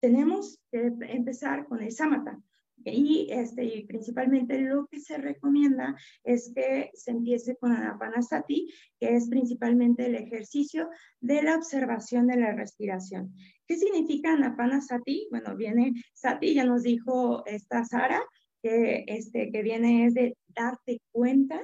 tenemos que empezar con el samatha. Y, este, y principalmente lo que se recomienda es que se empiece con Anapanasati, que es principalmente el ejercicio de la observación de la respiración. ¿Qué significa Anapanasati? Bueno, viene Sati, ya nos dijo esta Sara, que, este, que viene es de darte cuenta.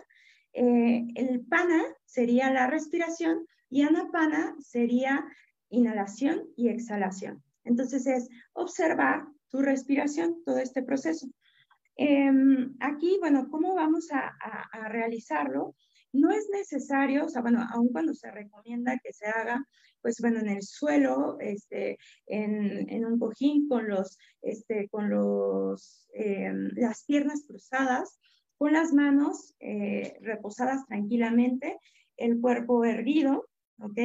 Eh, el pana sería la respiración y anapana sería inhalación y exhalación. Entonces es observar tu respiración, todo este proceso. Em, aquí, bueno, ¿cómo vamos a, realizarlo? No es necesario, o sea, bueno, aun cuando se recomienda que se haga, pues bueno, en el suelo, este, en, un cojín con los, este, con los, em, las piernas cruzadas, con las manos eh, reposadas tranquilamente, el cuerpo erguido, ¿ok?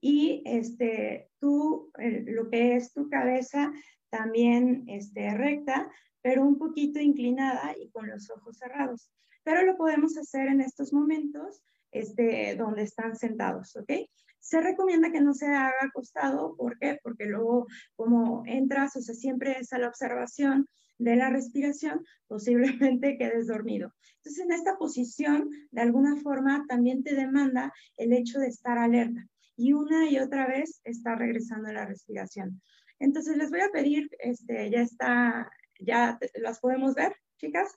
Y este, tú, lo que es tu cabeza también este, recta, pero un poquito inclinada y con los ojos cerrados. Pero lo podemos hacer en estos momentos este, donde están sentados, ¿ok? Se recomienda que no se haga acostado, ¿por qué? Porque luego como entras, o sea, siempre es a la observación de la respiración, posiblemente <laughs> quedes dormido. Entonces, en esta posición, de alguna forma, también te demanda el hecho de estar alerta y una y otra vez está regresando a la respiración. Entonces les voy a pedir, este, ya está, ya las podemos ver, chicas.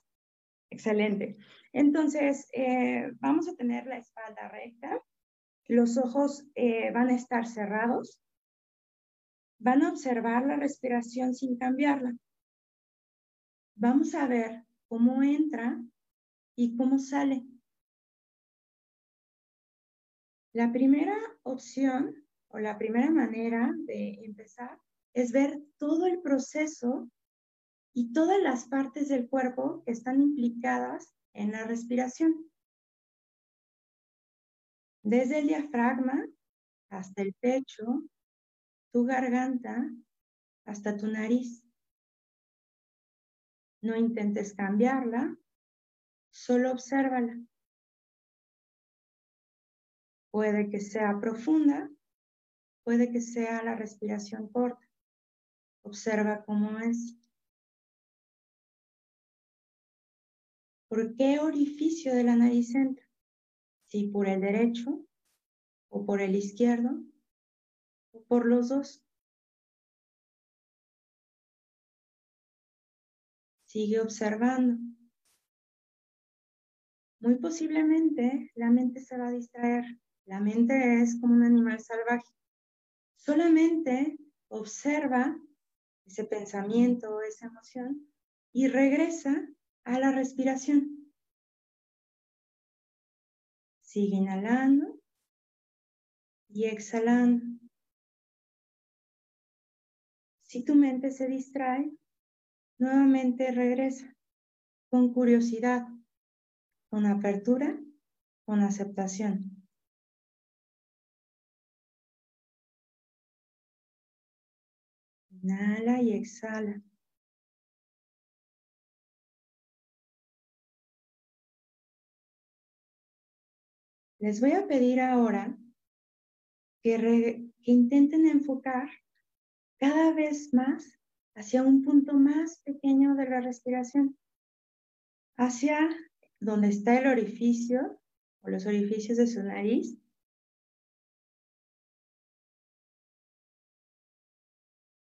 Excelente. Entonces, eh, vamos a tener la espalda recta, los ojos eh, van a estar cerrados, van a observar la respiración sin cambiarla. Vamos a ver cómo entra y cómo sale. La primera opción o la primera manera de empezar es ver todo el proceso y todas las partes del cuerpo que están implicadas en la respiración. Desde el diafragma hasta el pecho, tu garganta, hasta tu nariz. No intentes cambiarla, solo obsérvala. Puede que sea profunda, puede que sea la respiración corta. Observa cómo es. ¿Por qué orificio de la nariz entra? Si por el derecho o por el izquierdo o por los dos. Sigue observando. Muy posiblemente la mente se va a distraer. La mente es como un animal salvaje. Solamente observa ese pensamiento, esa emoción, y regresa a la respiración. Sigue inhalando y exhalando. Si tu mente se distrae, nuevamente regresa con curiosidad, con apertura, con aceptación. Inhala y exhala. Les voy a pedir ahora que, que intenten enfocar cada vez más hacia un punto más pequeño de la respiración, hacia donde está el orificio o los orificios de su nariz.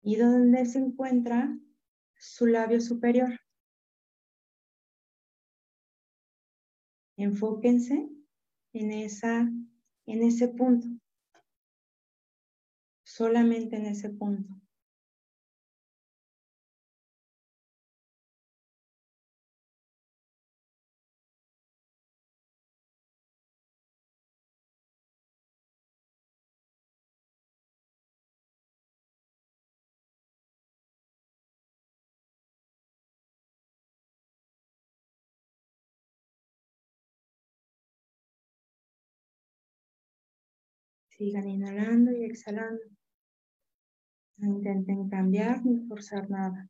Y donde se encuentra su labio superior. Enfóquense en, esa, en ese punto solamente en ese punto. Sigan inhalando y exhalando. No intenten cambiar ni forzar nada.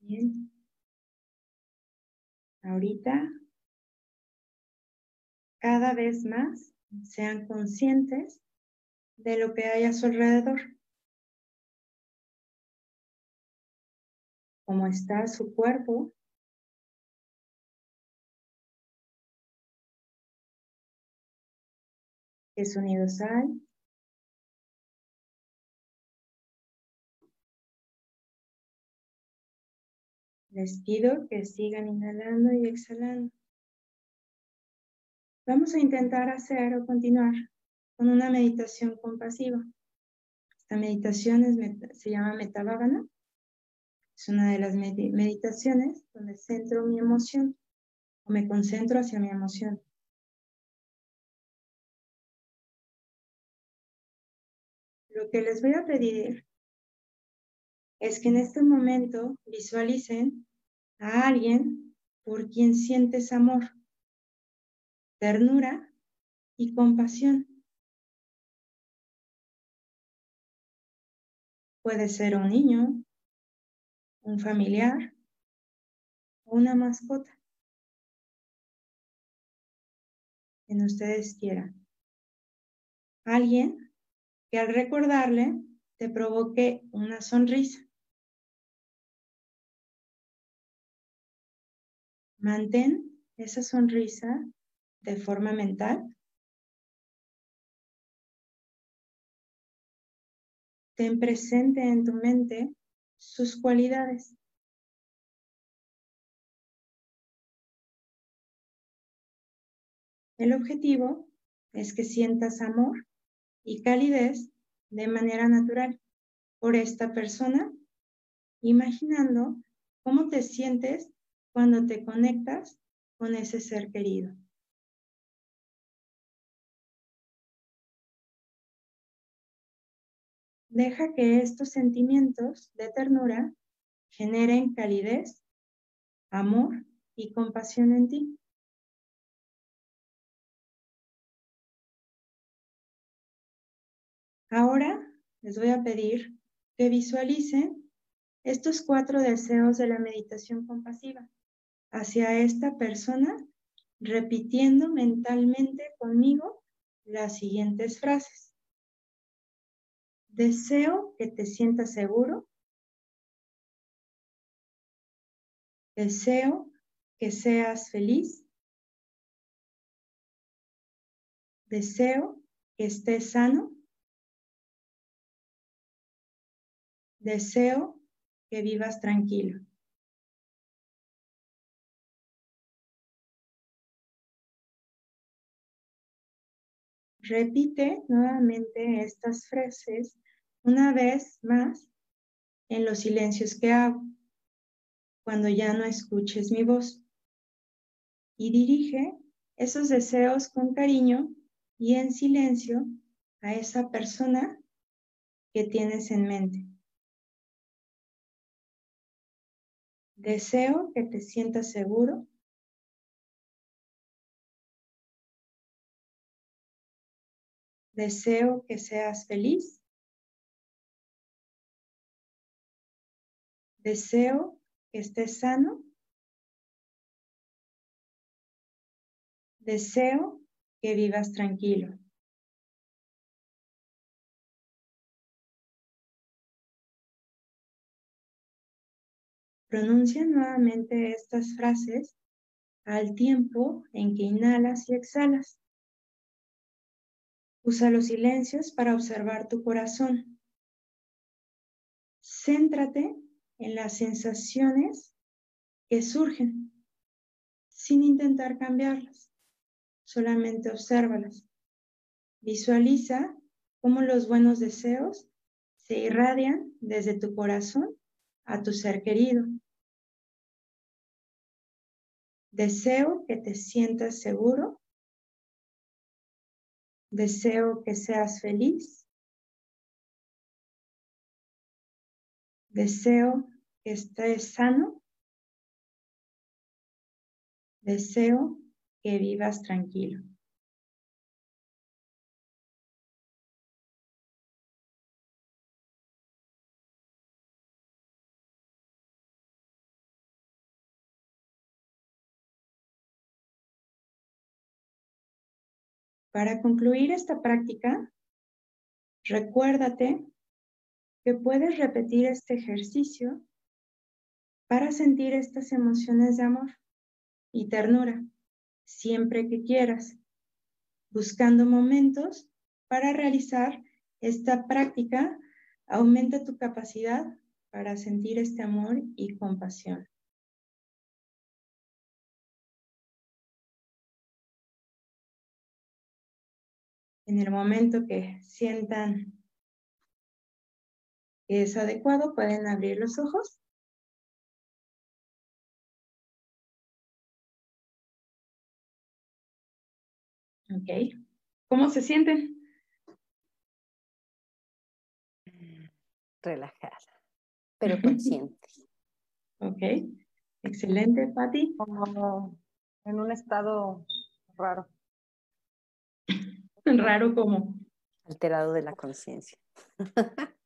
Bien. Ahorita, cada vez más sean conscientes de lo que hay a su alrededor. Cómo está su cuerpo. ¿Qué sonidos hay? Les pido que sigan inhalando y exhalando. Vamos a intentar hacer o continuar con una meditación compasiva. Esta meditación se llama Metavagana. Es una de las meditaciones donde centro mi emoción o me concentro hacia mi emoción. Lo que les voy a pedir es que en este momento visualicen a alguien por quien sientes amor ternura y compasión. Puede ser un niño, un familiar una mascota. Quien ustedes quieran. Alguien que al recordarle te provoque una sonrisa. Mantén esa sonrisa de forma mental. Ten presente en tu mente sus cualidades. El objetivo es que sientas amor y calidez de manera natural por esta persona, imaginando cómo te sientes cuando te conectas con ese ser querido. Deja que estos sentimientos de ternura generen calidez, amor y compasión en ti. Ahora les voy a pedir que visualicen estos cuatro deseos de la meditación compasiva hacia esta persona, repitiendo mentalmente conmigo las siguientes frases. Deseo que te sientas seguro. Deseo que seas feliz. Deseo que estés sano. Deseo que vivas tranquilo. Repite nuevamente estas frases una vez más en los silencios que hago, cuando ya no escuches mi voz. Y dirige esos deseos con cariño y en silencio a esa persona que tienes en mente. Deseo que te sientas seguro. Deseo que seas feliz. Deseo que estés sano. Deseo que vivas tranquilo. Pronuncia nuevamente estas frases al tiempo en que inhalas y exhalas. Usa los silencios para observar tu corazón. Céntrate en las sensaciones que surgen sin intentar cambiarlas. Solamente obsérvalas. Visualiza cómo los buenos deseos se irradian desde tu corazón a tu ser querido. Deseo que te sientas seguro. Deseo que seas feliz. Deseo que estés sano. Deseo que vivas tranquilo. Para concluir esta práctica, recuérdate que puedes repetir este ejercicio para sentir estas emociones de amor y ternura siempre que quieras, buscando momentos para realizar esta práctica, aumenta tu capacidad para sentir este amor y compasión. En el momento que sientan es adecuado, pueden abrir los ojos. Ok. ¿Cómo se sienten? Relajada, pero consciente. ok. Excelente, Patti. Como en un estado raro. <laughs> Raro como. Alterado de la conciencia. <laughs>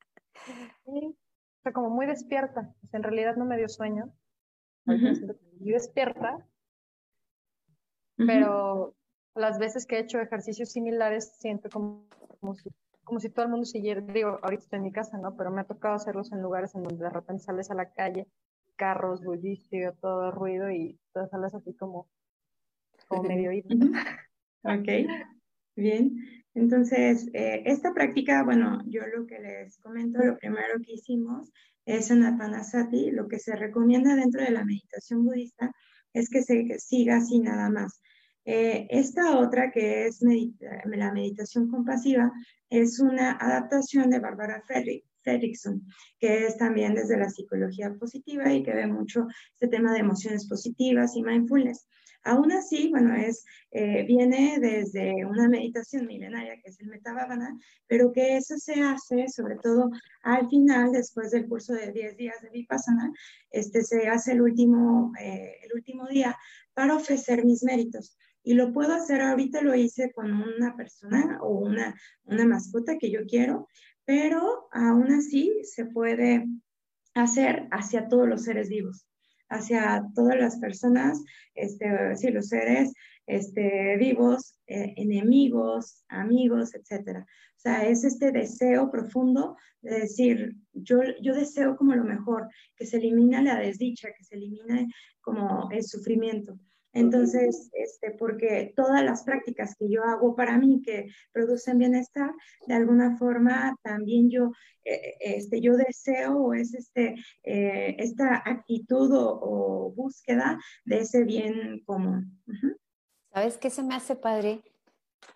Sí, o sea, como muy despierta. en realidad no me dio sueño. Muy despierta. Pero las veces que he hecho ejercicios similares siento como, como, si, como si todo el mundo siguiera. Digo, ahorita estoy en mi casa, ¿no? Pero me ha tocado hacerlos en lugares en donde de repente sales a la calle, carros, bullicio, todo ruido y todas sales así como, como medio <laughs> oído. Ok. Bien, entonces, eh, esta práctica, bueno, yo lo que les comento, lo primero que hicimos es anapanasati. Lo que se recomienda dentro de la meditación budista es que se siga así nada más. Eh, esta otra, que es la meditación compasiva, es una adaptación de Barbara Fredrickson, que es también desde la psicología positiva y que ve mucho este tema de emociones positivas y mindfulness. Aún así, bueno, es, eh, viene desde una meditación milenaria que es el Metavavana, pero que eso se hace sobre todo al final, después del curso de 10 días de Vipassana, este se hace el último, eh, el último día para ofrecer mis méritos. Y lo puedo hacer ahorita, lo hice con una persona o una, una mascota que yo quiero, pero aún así se puede hacer hacia todos los seres vivos hacia todas las personas, este, los seres este, vivos, eh, enemigos, amigos, etcétera. O sea, es este deseo profundo de decir, yo, yo deseo como lo mejor, que se elimine la desdicha, que se elimine como el sufrimiento. Entonces, este, porque todas las prácticas que yo hago para mí que producen bienestar, de alguna forma también yo, eh, este, yo deseo o es este, eh, esta actitud o, búsqueda de ese bien común. ¿Sabes qué se me hace padre?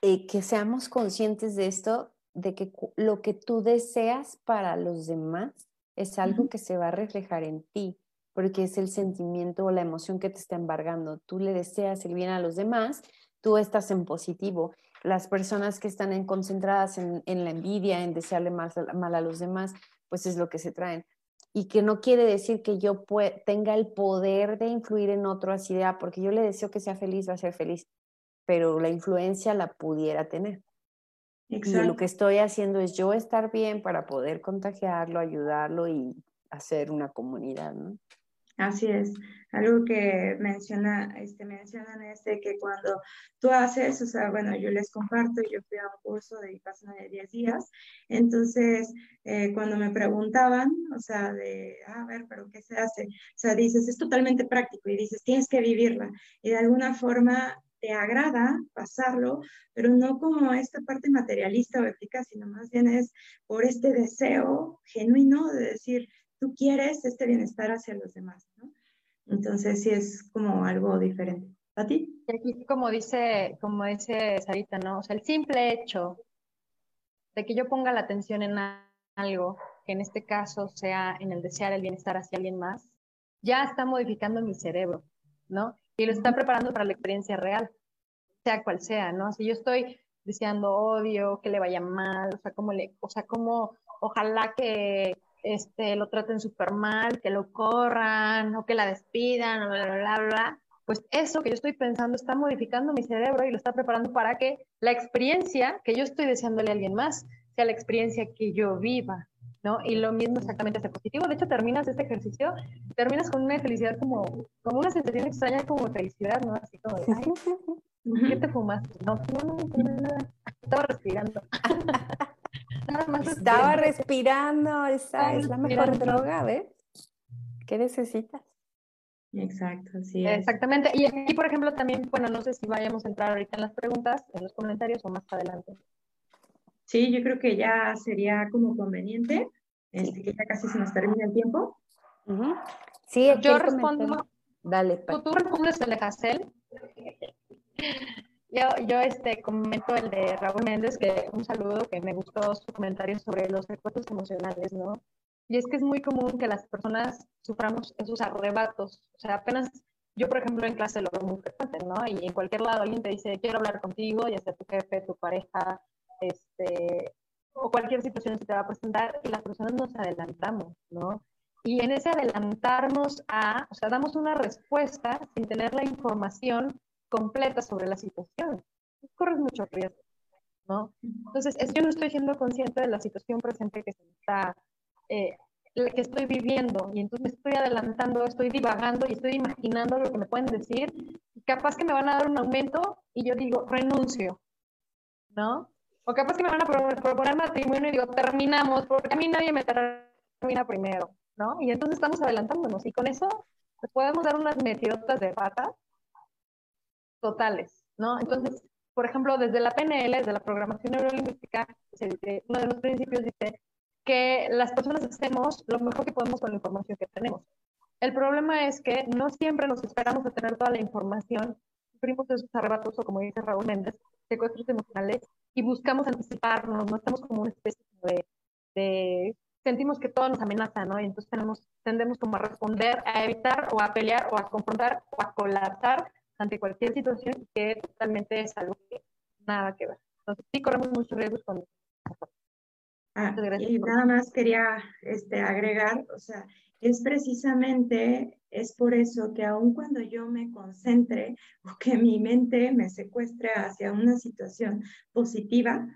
Eh, que seamos conscientes de esto, de que lo que tú deseas para los demás es algo que se va a reflejar en ti porque es el sentimiento o la emoción que te está embargando. Tú le deseas el bien a los demás, tú estás en positivo. las personas que están en, concentradas en, la envidia, en desearle mal, mal, a los demás, pues es lo que se traen. Y que no quiere decir que yo tenga el poder de influir en otro así de, ah, porque yo le deseo que sea feliz, va a ser feliz, pero la influencia la pudiera tener. Y lo que estoy haciendo es yo estar bien para poder contagiarlo, ayudarlo y hacer una comunidad, ¿no? Así es. Algo que menciona, este, mencionan es de que cuando tú haces, o sea, bueno, yo les comparto, yo fui a un curso de Vipassana de 10 días, entonces eh, cuando me preguntaban, o sea, de, ah, a ver, pero ¿qué se hace? O sea, dices, es totalmente práctico y dices, tienes que vivirla. Y de alguna forma te agrada pasarlo, pero no como esta parte materialista o eficaz, sino más bien es por este deseo genuino de decir, tú quieres este bienestar hacia los demás, ¿no? Entonces sí es como algo diferente. ¿A ti? Y aquí como dice, como dice Sarita, ¿no? O sea, el simple hecho de que yo ponga la atención en algo, que en este caso sea en el desear el bienestar hacia alguien más, ya está modificando mi cerebro, ¿no? Y lo está preparando para la experiencia real, sea cual sea, ¿no? Si yo estoy deseando odio, que le vaya mal, o sea, como le, o sea, como ojalá que, este, lo traten súper mal, que lo corran o que la despidan, bla, bla, bla, bla, pues eso que yo estoy pensando está modificando mi cerebro y lo está preparando para que la experiencia que yo estoy deseándole a alguien más sea la experiencia que yo viva, ¿no? Y lo mismo exactamente es positivo. De hecho, terminas este ejercicio, terminas con una felicidad como, como una sensación extraña como felicidad, ¿no? Así como de, ¿qué te fumaste? No, no, no, no, estaba respirando. Estaba respirando, esa es la mejor droga, ¿ves? ¿Qué necesitas? Exacto, sí. Exactamente. Y aquí, por ejemplo, también, bueno, no sé si vayamos a entrar ahorita en las preguntas, en los comentarios o más adelante. Sí, yo creo que ya sería como conveniente, este, que ya casi se nos termina el tiempo. Sí, yo respondo. Dale. ¿Tú, tú respondes el de Hassel. Yo, yo este, comento el de Raúl Méndez, que un saludo, que me gustó su comentario sobre los recuerdos emocionales, ¿no? Y es que es muy común que las personas suframos esos arrebatos. O sea, apenas yo, por ejemplo, en clase lo veo muy frecuente, ¿no? Y en cualquier lado alguien te dice, quiero hablar contigo, ya sea tu jefe, tu pareja, este, o cualquier situación que te va a presentar, y las personas nos adelantamos, ¿no? Y en ese adelantarnos a, o sea, damos una respuesta sin tener la información completa sobre la situación. Corres mucho riesgo, ¿no? Entonces, es, yo no estoy siendo consciente de la situación presente que se está, eh, que estoy viviendo, y entonces me estoy adelantando, estoy divagando y estoy imaginando lo que me pueden decir, y capaz que me van a dar un aumento y yo digo, renuncio, ¿no? O capaz que me van a proponer matrimonio y digo, terminamos, porque a mí nadie me termina primero, ¿no? Y entonces estamos adelantándonos, y con eso podemos dar unas metidotas de patas totales, ¿no? Entonces, por ejemplo, desde la PNL, desde la programación neurolingüística, uno de los principios dice que las personas hacemos lo mejor que podemos con la información que tenemos. El problema es que no siempre nos esperamos a tener toda la información, sufrimos esos arrebatos o como dice Raúl Méndez, secuestros emocionales y buscamos anticiparnos, no estamos como una especie de, de sentimos que todo nos amenaza, ¿no? Y entonces tenemos, tendemos como a responder, a evitar o a pelear o a confrontar o a colapsar ante cualquier situación que totalmente es algo que nada que ver. Entonces sí corremos muchos riesgos con ah, y nada más quería este, agregar, o sea, es precisamente, es por eso que aun cuando yo me concentre o que mi mente me secuestre hacia una situación positiva,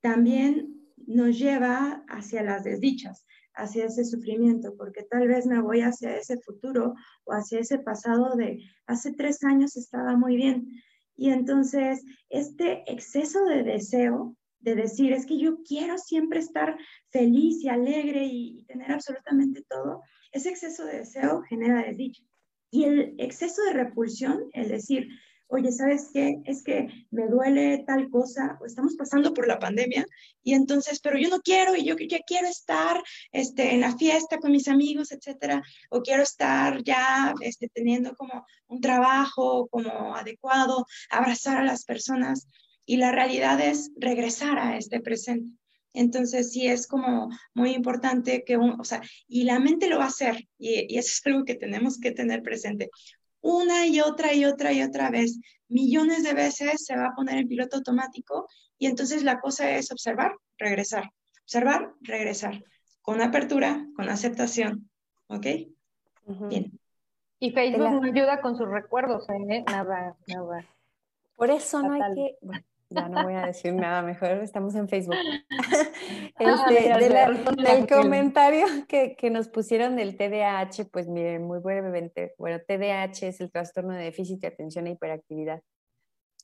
también nos lleva hacia las desdichas hacia ese sufrimiento, porque tal vez me voy hacia ese futuro o hacia ese pasado de hace tres años estaba muy bien. Y entonces este exceso de deseo de decir, es que yo quiero siempre estar feliz y alegre y, tener absolutamente todo, ese exceso de deseo genera desdicha. Y el exceso de repulsión, el decir, oye, ¿sabes qué? Es que me duele tal cosa, o estamos pasando por la pandemia, y entonces, pero yo no quiero, y yo ya quiero estar este, en la fiesta con mis amigos, etcétera, o quiero estar ya este, teniendo como un trabajo como adecuado, abrazar a las personas, y la realidad es regresar a este presente. Entonces sí es como muy importante que, un, o sea, y la mente lo va a hacer, y, y eso es algo que tenemos que tener presente una y otra y otra y otra vez, millones de veces se va a poner en piloto automático y entonces la cosa es observar, regresar, observar, regresar, con apertura, con aceptación, ¿ok? Bien. Y Facebook me ayuda con sus recuerdos, ¿eh? Nada, nada. Por eso no hay que... Ya no voy a decir nada, mejor estamos en Facebook. <laughs> <laughs> Este, del comentario que, que, nos pusieron del TDAH, pues miren, muy brevemente, bueno, TDAH es el trastorno de déficit de atención e hiperactividad.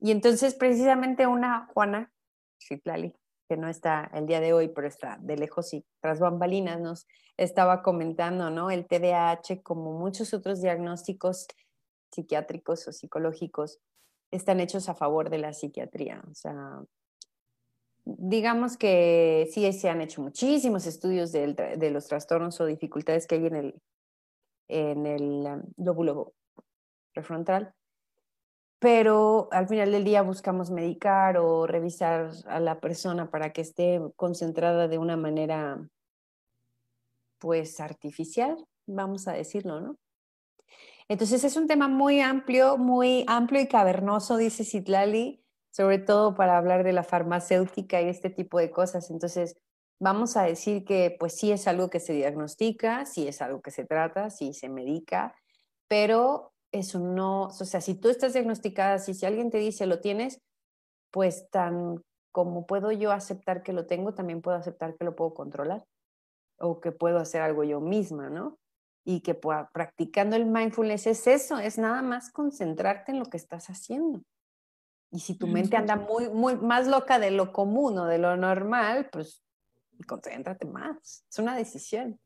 Y entonces precisamente una Juana Chitlali, que no está el día de hoy, pero está de lejos y tras bambalinas, nos estaba comentando, ¿no? El TDAH, como muchos otros diagnósticos psiquiátricos o psicológicos, están hechos a favor de la psiquiatría. O sea, digamos que sí se han hecho muchísimos estudios de, los trastornos o dificultades que hay en el, en el um, lóbulo prefrontal, pero al final del día buscamos medicar o revisar a la persona para que esté concentrada de una manera, pues, artificial, vamos a decirlo, ¿no? Entonces es un tema muy amplio, muy amplio y cavernoso, dice Citlali, sobre todo para hablar de la farmacéutica y este tipo de cosas. Entonces, vamos a decir que pues sí es algo que se diagnostica, sí es algo que se trata, sí se medica, pero eso no, o sea, si tú estás diagnosticada, si, si alguien te dice lo tienes, pues tan como puedo yo aceptar que lo tengo, también puedo aceptar que lo puedo controlar o que puedo hacer algo yo misma, ¿no? Y que practicando el mindfulness es eso, es nada más concentrarte en lo que estás haciendo. Y si tu mente anda muy, muy más loca de lo común o de lo normal, pues concéntrate más. Es una decisión.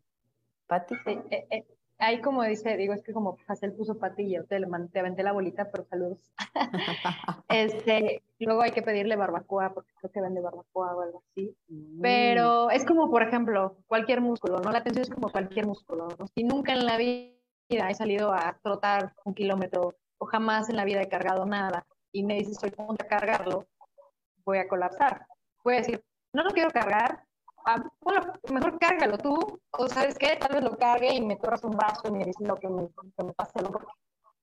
Pati. Eh, eh, ahí como dice, digo, es que como el puso patilla, te, te aventé la bolita, pero saludos. <laughs> este, luego hay que pedirle barbacoa, porque creo que vende barbacoa o algo así. Mm. Pero es como, por ejemplo, cualquier músculo, ¿no? La atención es como cualquier músculo, ¿no? Si nunca en la vida he salido a trotar un kilómetro o jamás en la vida he cargado nada y me dices, soy punto a cargarlo, voy a colapsar. Voy a decir, no lo quiero cargar, Bueno, mejor cárgalo tú, o sabes qué, tal vez lo cargue y me torras un vaso y me dices lo que me, que me pase, porque,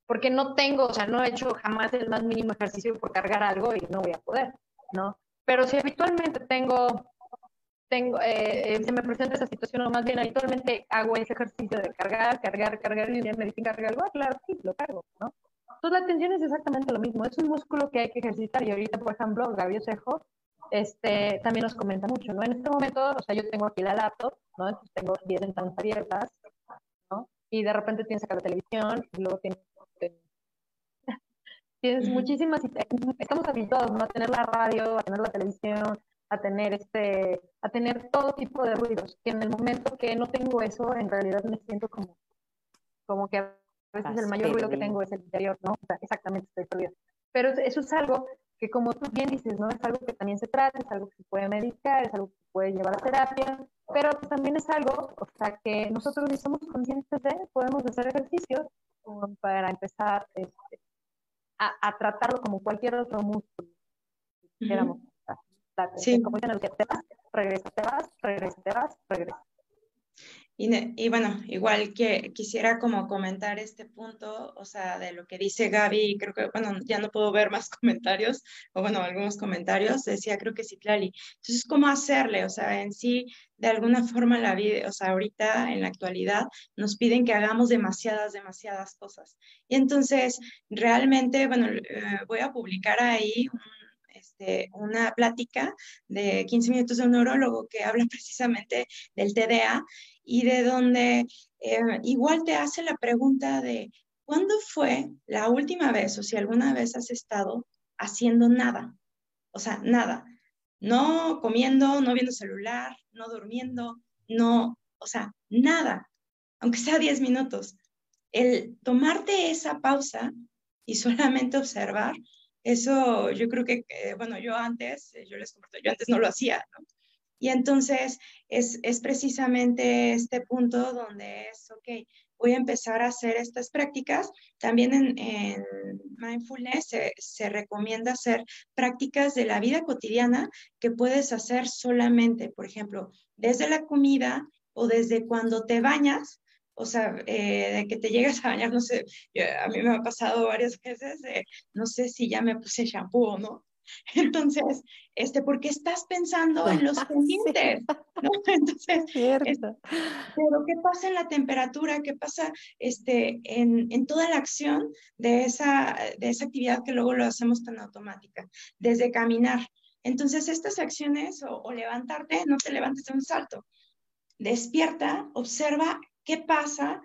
porque no tengo, o sea, no he hecho jamás el más mínimo ejercicio por cargar algo y no voy a poder, ¿no? Pero si habitualmente tengo, tengo eh, eh, se me presenta esa situación, o más bien habitualmente hago ese ejercicio de cargar, cargar, cargar, y me dicen cargar algo, ah, claro, sí, lo cargo, ¿no? Entonces la atención es exactamente lo mismo, es un músculo que hay que ejercitar y ahorita, por ejemplo, Gabriel Osejo este, también nos comenta mucho, ¿no? En este momento, o sea, yo tengo aquí la laptop, ¿no? Entonces tengo 10 ventanas abiertas, ¿no? Y de repente tienes acá la televisión, y luego tienes... <laughs> tienes muchísimas... Estamos habituados, ¿no? A tener la radio, a tener la televisión, a tener este... a tener todo tipo de ruidos, que en el momento que no tengo eso, en realidad me siento como... como que a veces el mayor ruido que tengo es el interior, ¿no? O sea, exactamente, estoy perdida. Pero eso es algo que como tú bien dices, ¿no? Es algo que también se trata, es algo que se puede medicar, es algo que se puede llevar a terapia, pero también es algo, o sea, que nosotros ni somos conscientes de, podemos hacer ejercicios para empezar este, a, tratarlo como cualquier otro músculo. sí. Como dicen, te vas, regresa, te vas, regresa, te vas, regresa. Y, bueno, igual que quisiera como comentar este punto, o sea, de lo que dice Gaby, creo que, bueno, ya no puedo ver más <laughs> comentarios, o bueno, algunos comentarios, decía, creo que sí, Clali. Entonces, ¿cómo hacerle? O sea, en sí, de alguna forma la vida, o sea, ahorita, en la actualidad, nos piden que hagamos demasiadas, demasiadas cosas. Y entonces, realmente, bueno, eh, voy a publicar ahí este, una plática de 15 minutos de un neurólogo que habla <laughs> precisamente del TDA y de donde eh, igual te hace la pregunta de, ¿cuándo fue la última vez o si alguna vez has estado haciendo nada? O sea, nada. No comiendo, no viendo celular, no durmiendo, no, o sea, nada, aunque sea 10 minutos. El tomarte esa pausa y solamente observar, eso yo creo que, bueno, yo antes, yo les comparto, yo antes no lo hacía. Y entonces es, precisamente este punto donde es, ok, voy a empezar a hacer estas prácticas. También en, mindfulness se, se, recomienda hacer prácticas de la vida cotidiana que puedes hacer solamente, por ejemplo, desde la comida o desde cuando te bañas o sea, eh, de que te llegas a bañar, no sé, a mí me ha pasado varias veces, no sé si ya me puse shampoo o no, <laughs> Entonces, este, porque estás pensando en los <laughs> pendientes, ¿no? <laughs> Entonces, pero ¿qué pasa en la temperatura? ¿Qué pasa este, en, en, toda la acción de esa, de esa actividad que luego lo hacemos tan automática? Desde caminar. Entonces, estas acciones o, o levantarte, no te levantes de un salto. Despierta, observa qué pasa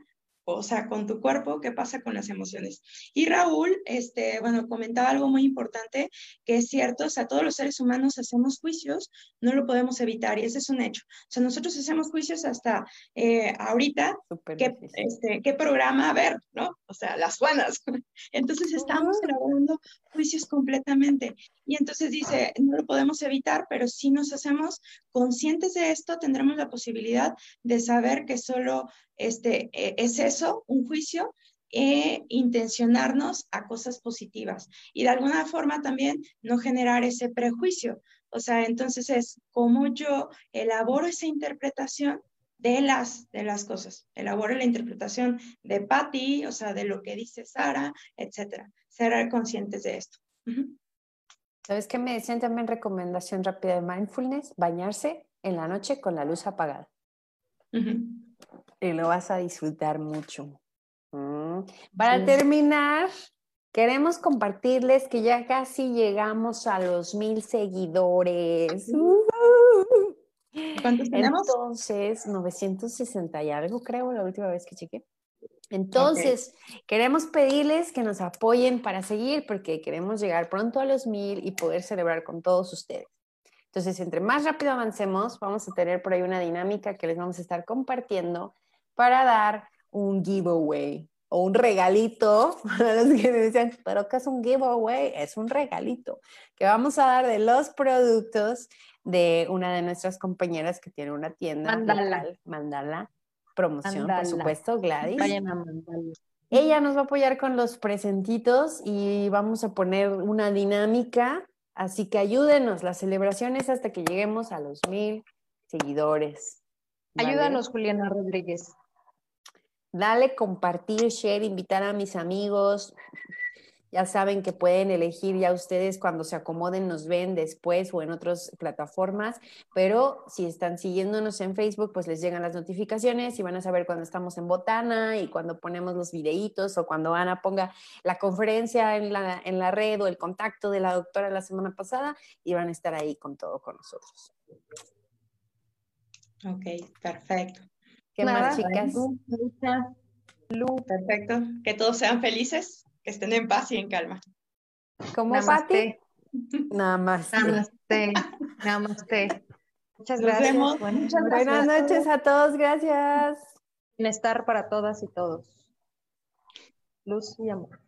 o sea, con tu cuerpo, qué pasa con las emociones. Y Raúl, este, bueno, comentaba algo muy importante, que es cierto, o sea, todos los seres humanos hacemos juicios, no lo podemos evitar, y ese es un hecho. O sea, nosotros hacemos juicios hasta eh, ahorita, qué, este, qué programa ver, ¿no? O sea, las Juanas. <laughs> Entonces estamos elaborando juicios completamente. Y entonces dice, no lo podemos evitar, pero si nos hacemos conscientes de esto, tendremos la posibilidad de saber que solo este, e, es eso, un juicio, e intencionarnos a cosas positivas y de alguna forma también no generar ese prejuicio. O sea, entonces es como yo elaboro esa interpretación de las, de las cosas. Elaboro la interpretación de Patty, o sea, de lo que dice Sara, etcétera. Ser conscientes de esto. ¿Sabes qué me decían también recomendación rápida de mindfulness? Bañarse en la noche con la luz apagada. Y lo vas a disfrutar mucho. Mm. Para terminar, queremos compartirles que ya casi llegamos a los mil seguidores. ¿Cuántos tenemos? Entonces, 960 y algo, creo, la última vez que chequé. Entonces, queremos pedirles que nos apoyen para seguir porque queremos llegar pronto a los mil y poder celebrar con todos ustedes. Entonces, entre más rápido avancemos, vamos a tener por ahí una dinámica que les vamos a estar compartiendo para dar un giveaway o un regalito <laughs> para los que me decían, pero ¿qué es un giveaway? Es un regalito que vamos a dar de los productos de una de nuestras compañeras que tiene una tienda. Mandala. Mandala promoción, por supuesto, Gladys. Ella nos va a apoyar con los presentitos y vamos a poner una dinámica, así que ayúdenos las celebraciones hasta que lleguemos a los mil seguidores. Ayúdanos, Juliana Rodríguez. Dale, compartir, share, invitar a mis amigos, ya saben que pueden elegir ya ustedes cuando se acomoden, nos ven después o en otras plataformas, pero si están siguiéndonos en Facebook, pues les llegan las notificaciones y van a saber cuando estamos en Botana y cuando ponemos los videitos o cuando Ana ponga la conferencia en la, en la red o el contacto de la doctora la semana pasada y van a estar ahí con todo con nosotros. Ok, perfecto. ¿Qué más, chicas? Lu, perfecto. Que todos sean felices que estén en paz y en calma. ¿Cómo, Pati? Namaste. Namaste. Namaste. Muchas gracias. Muchas Buenas noches a todos, gracias. Bienestar para todas y todos. Luz y amor.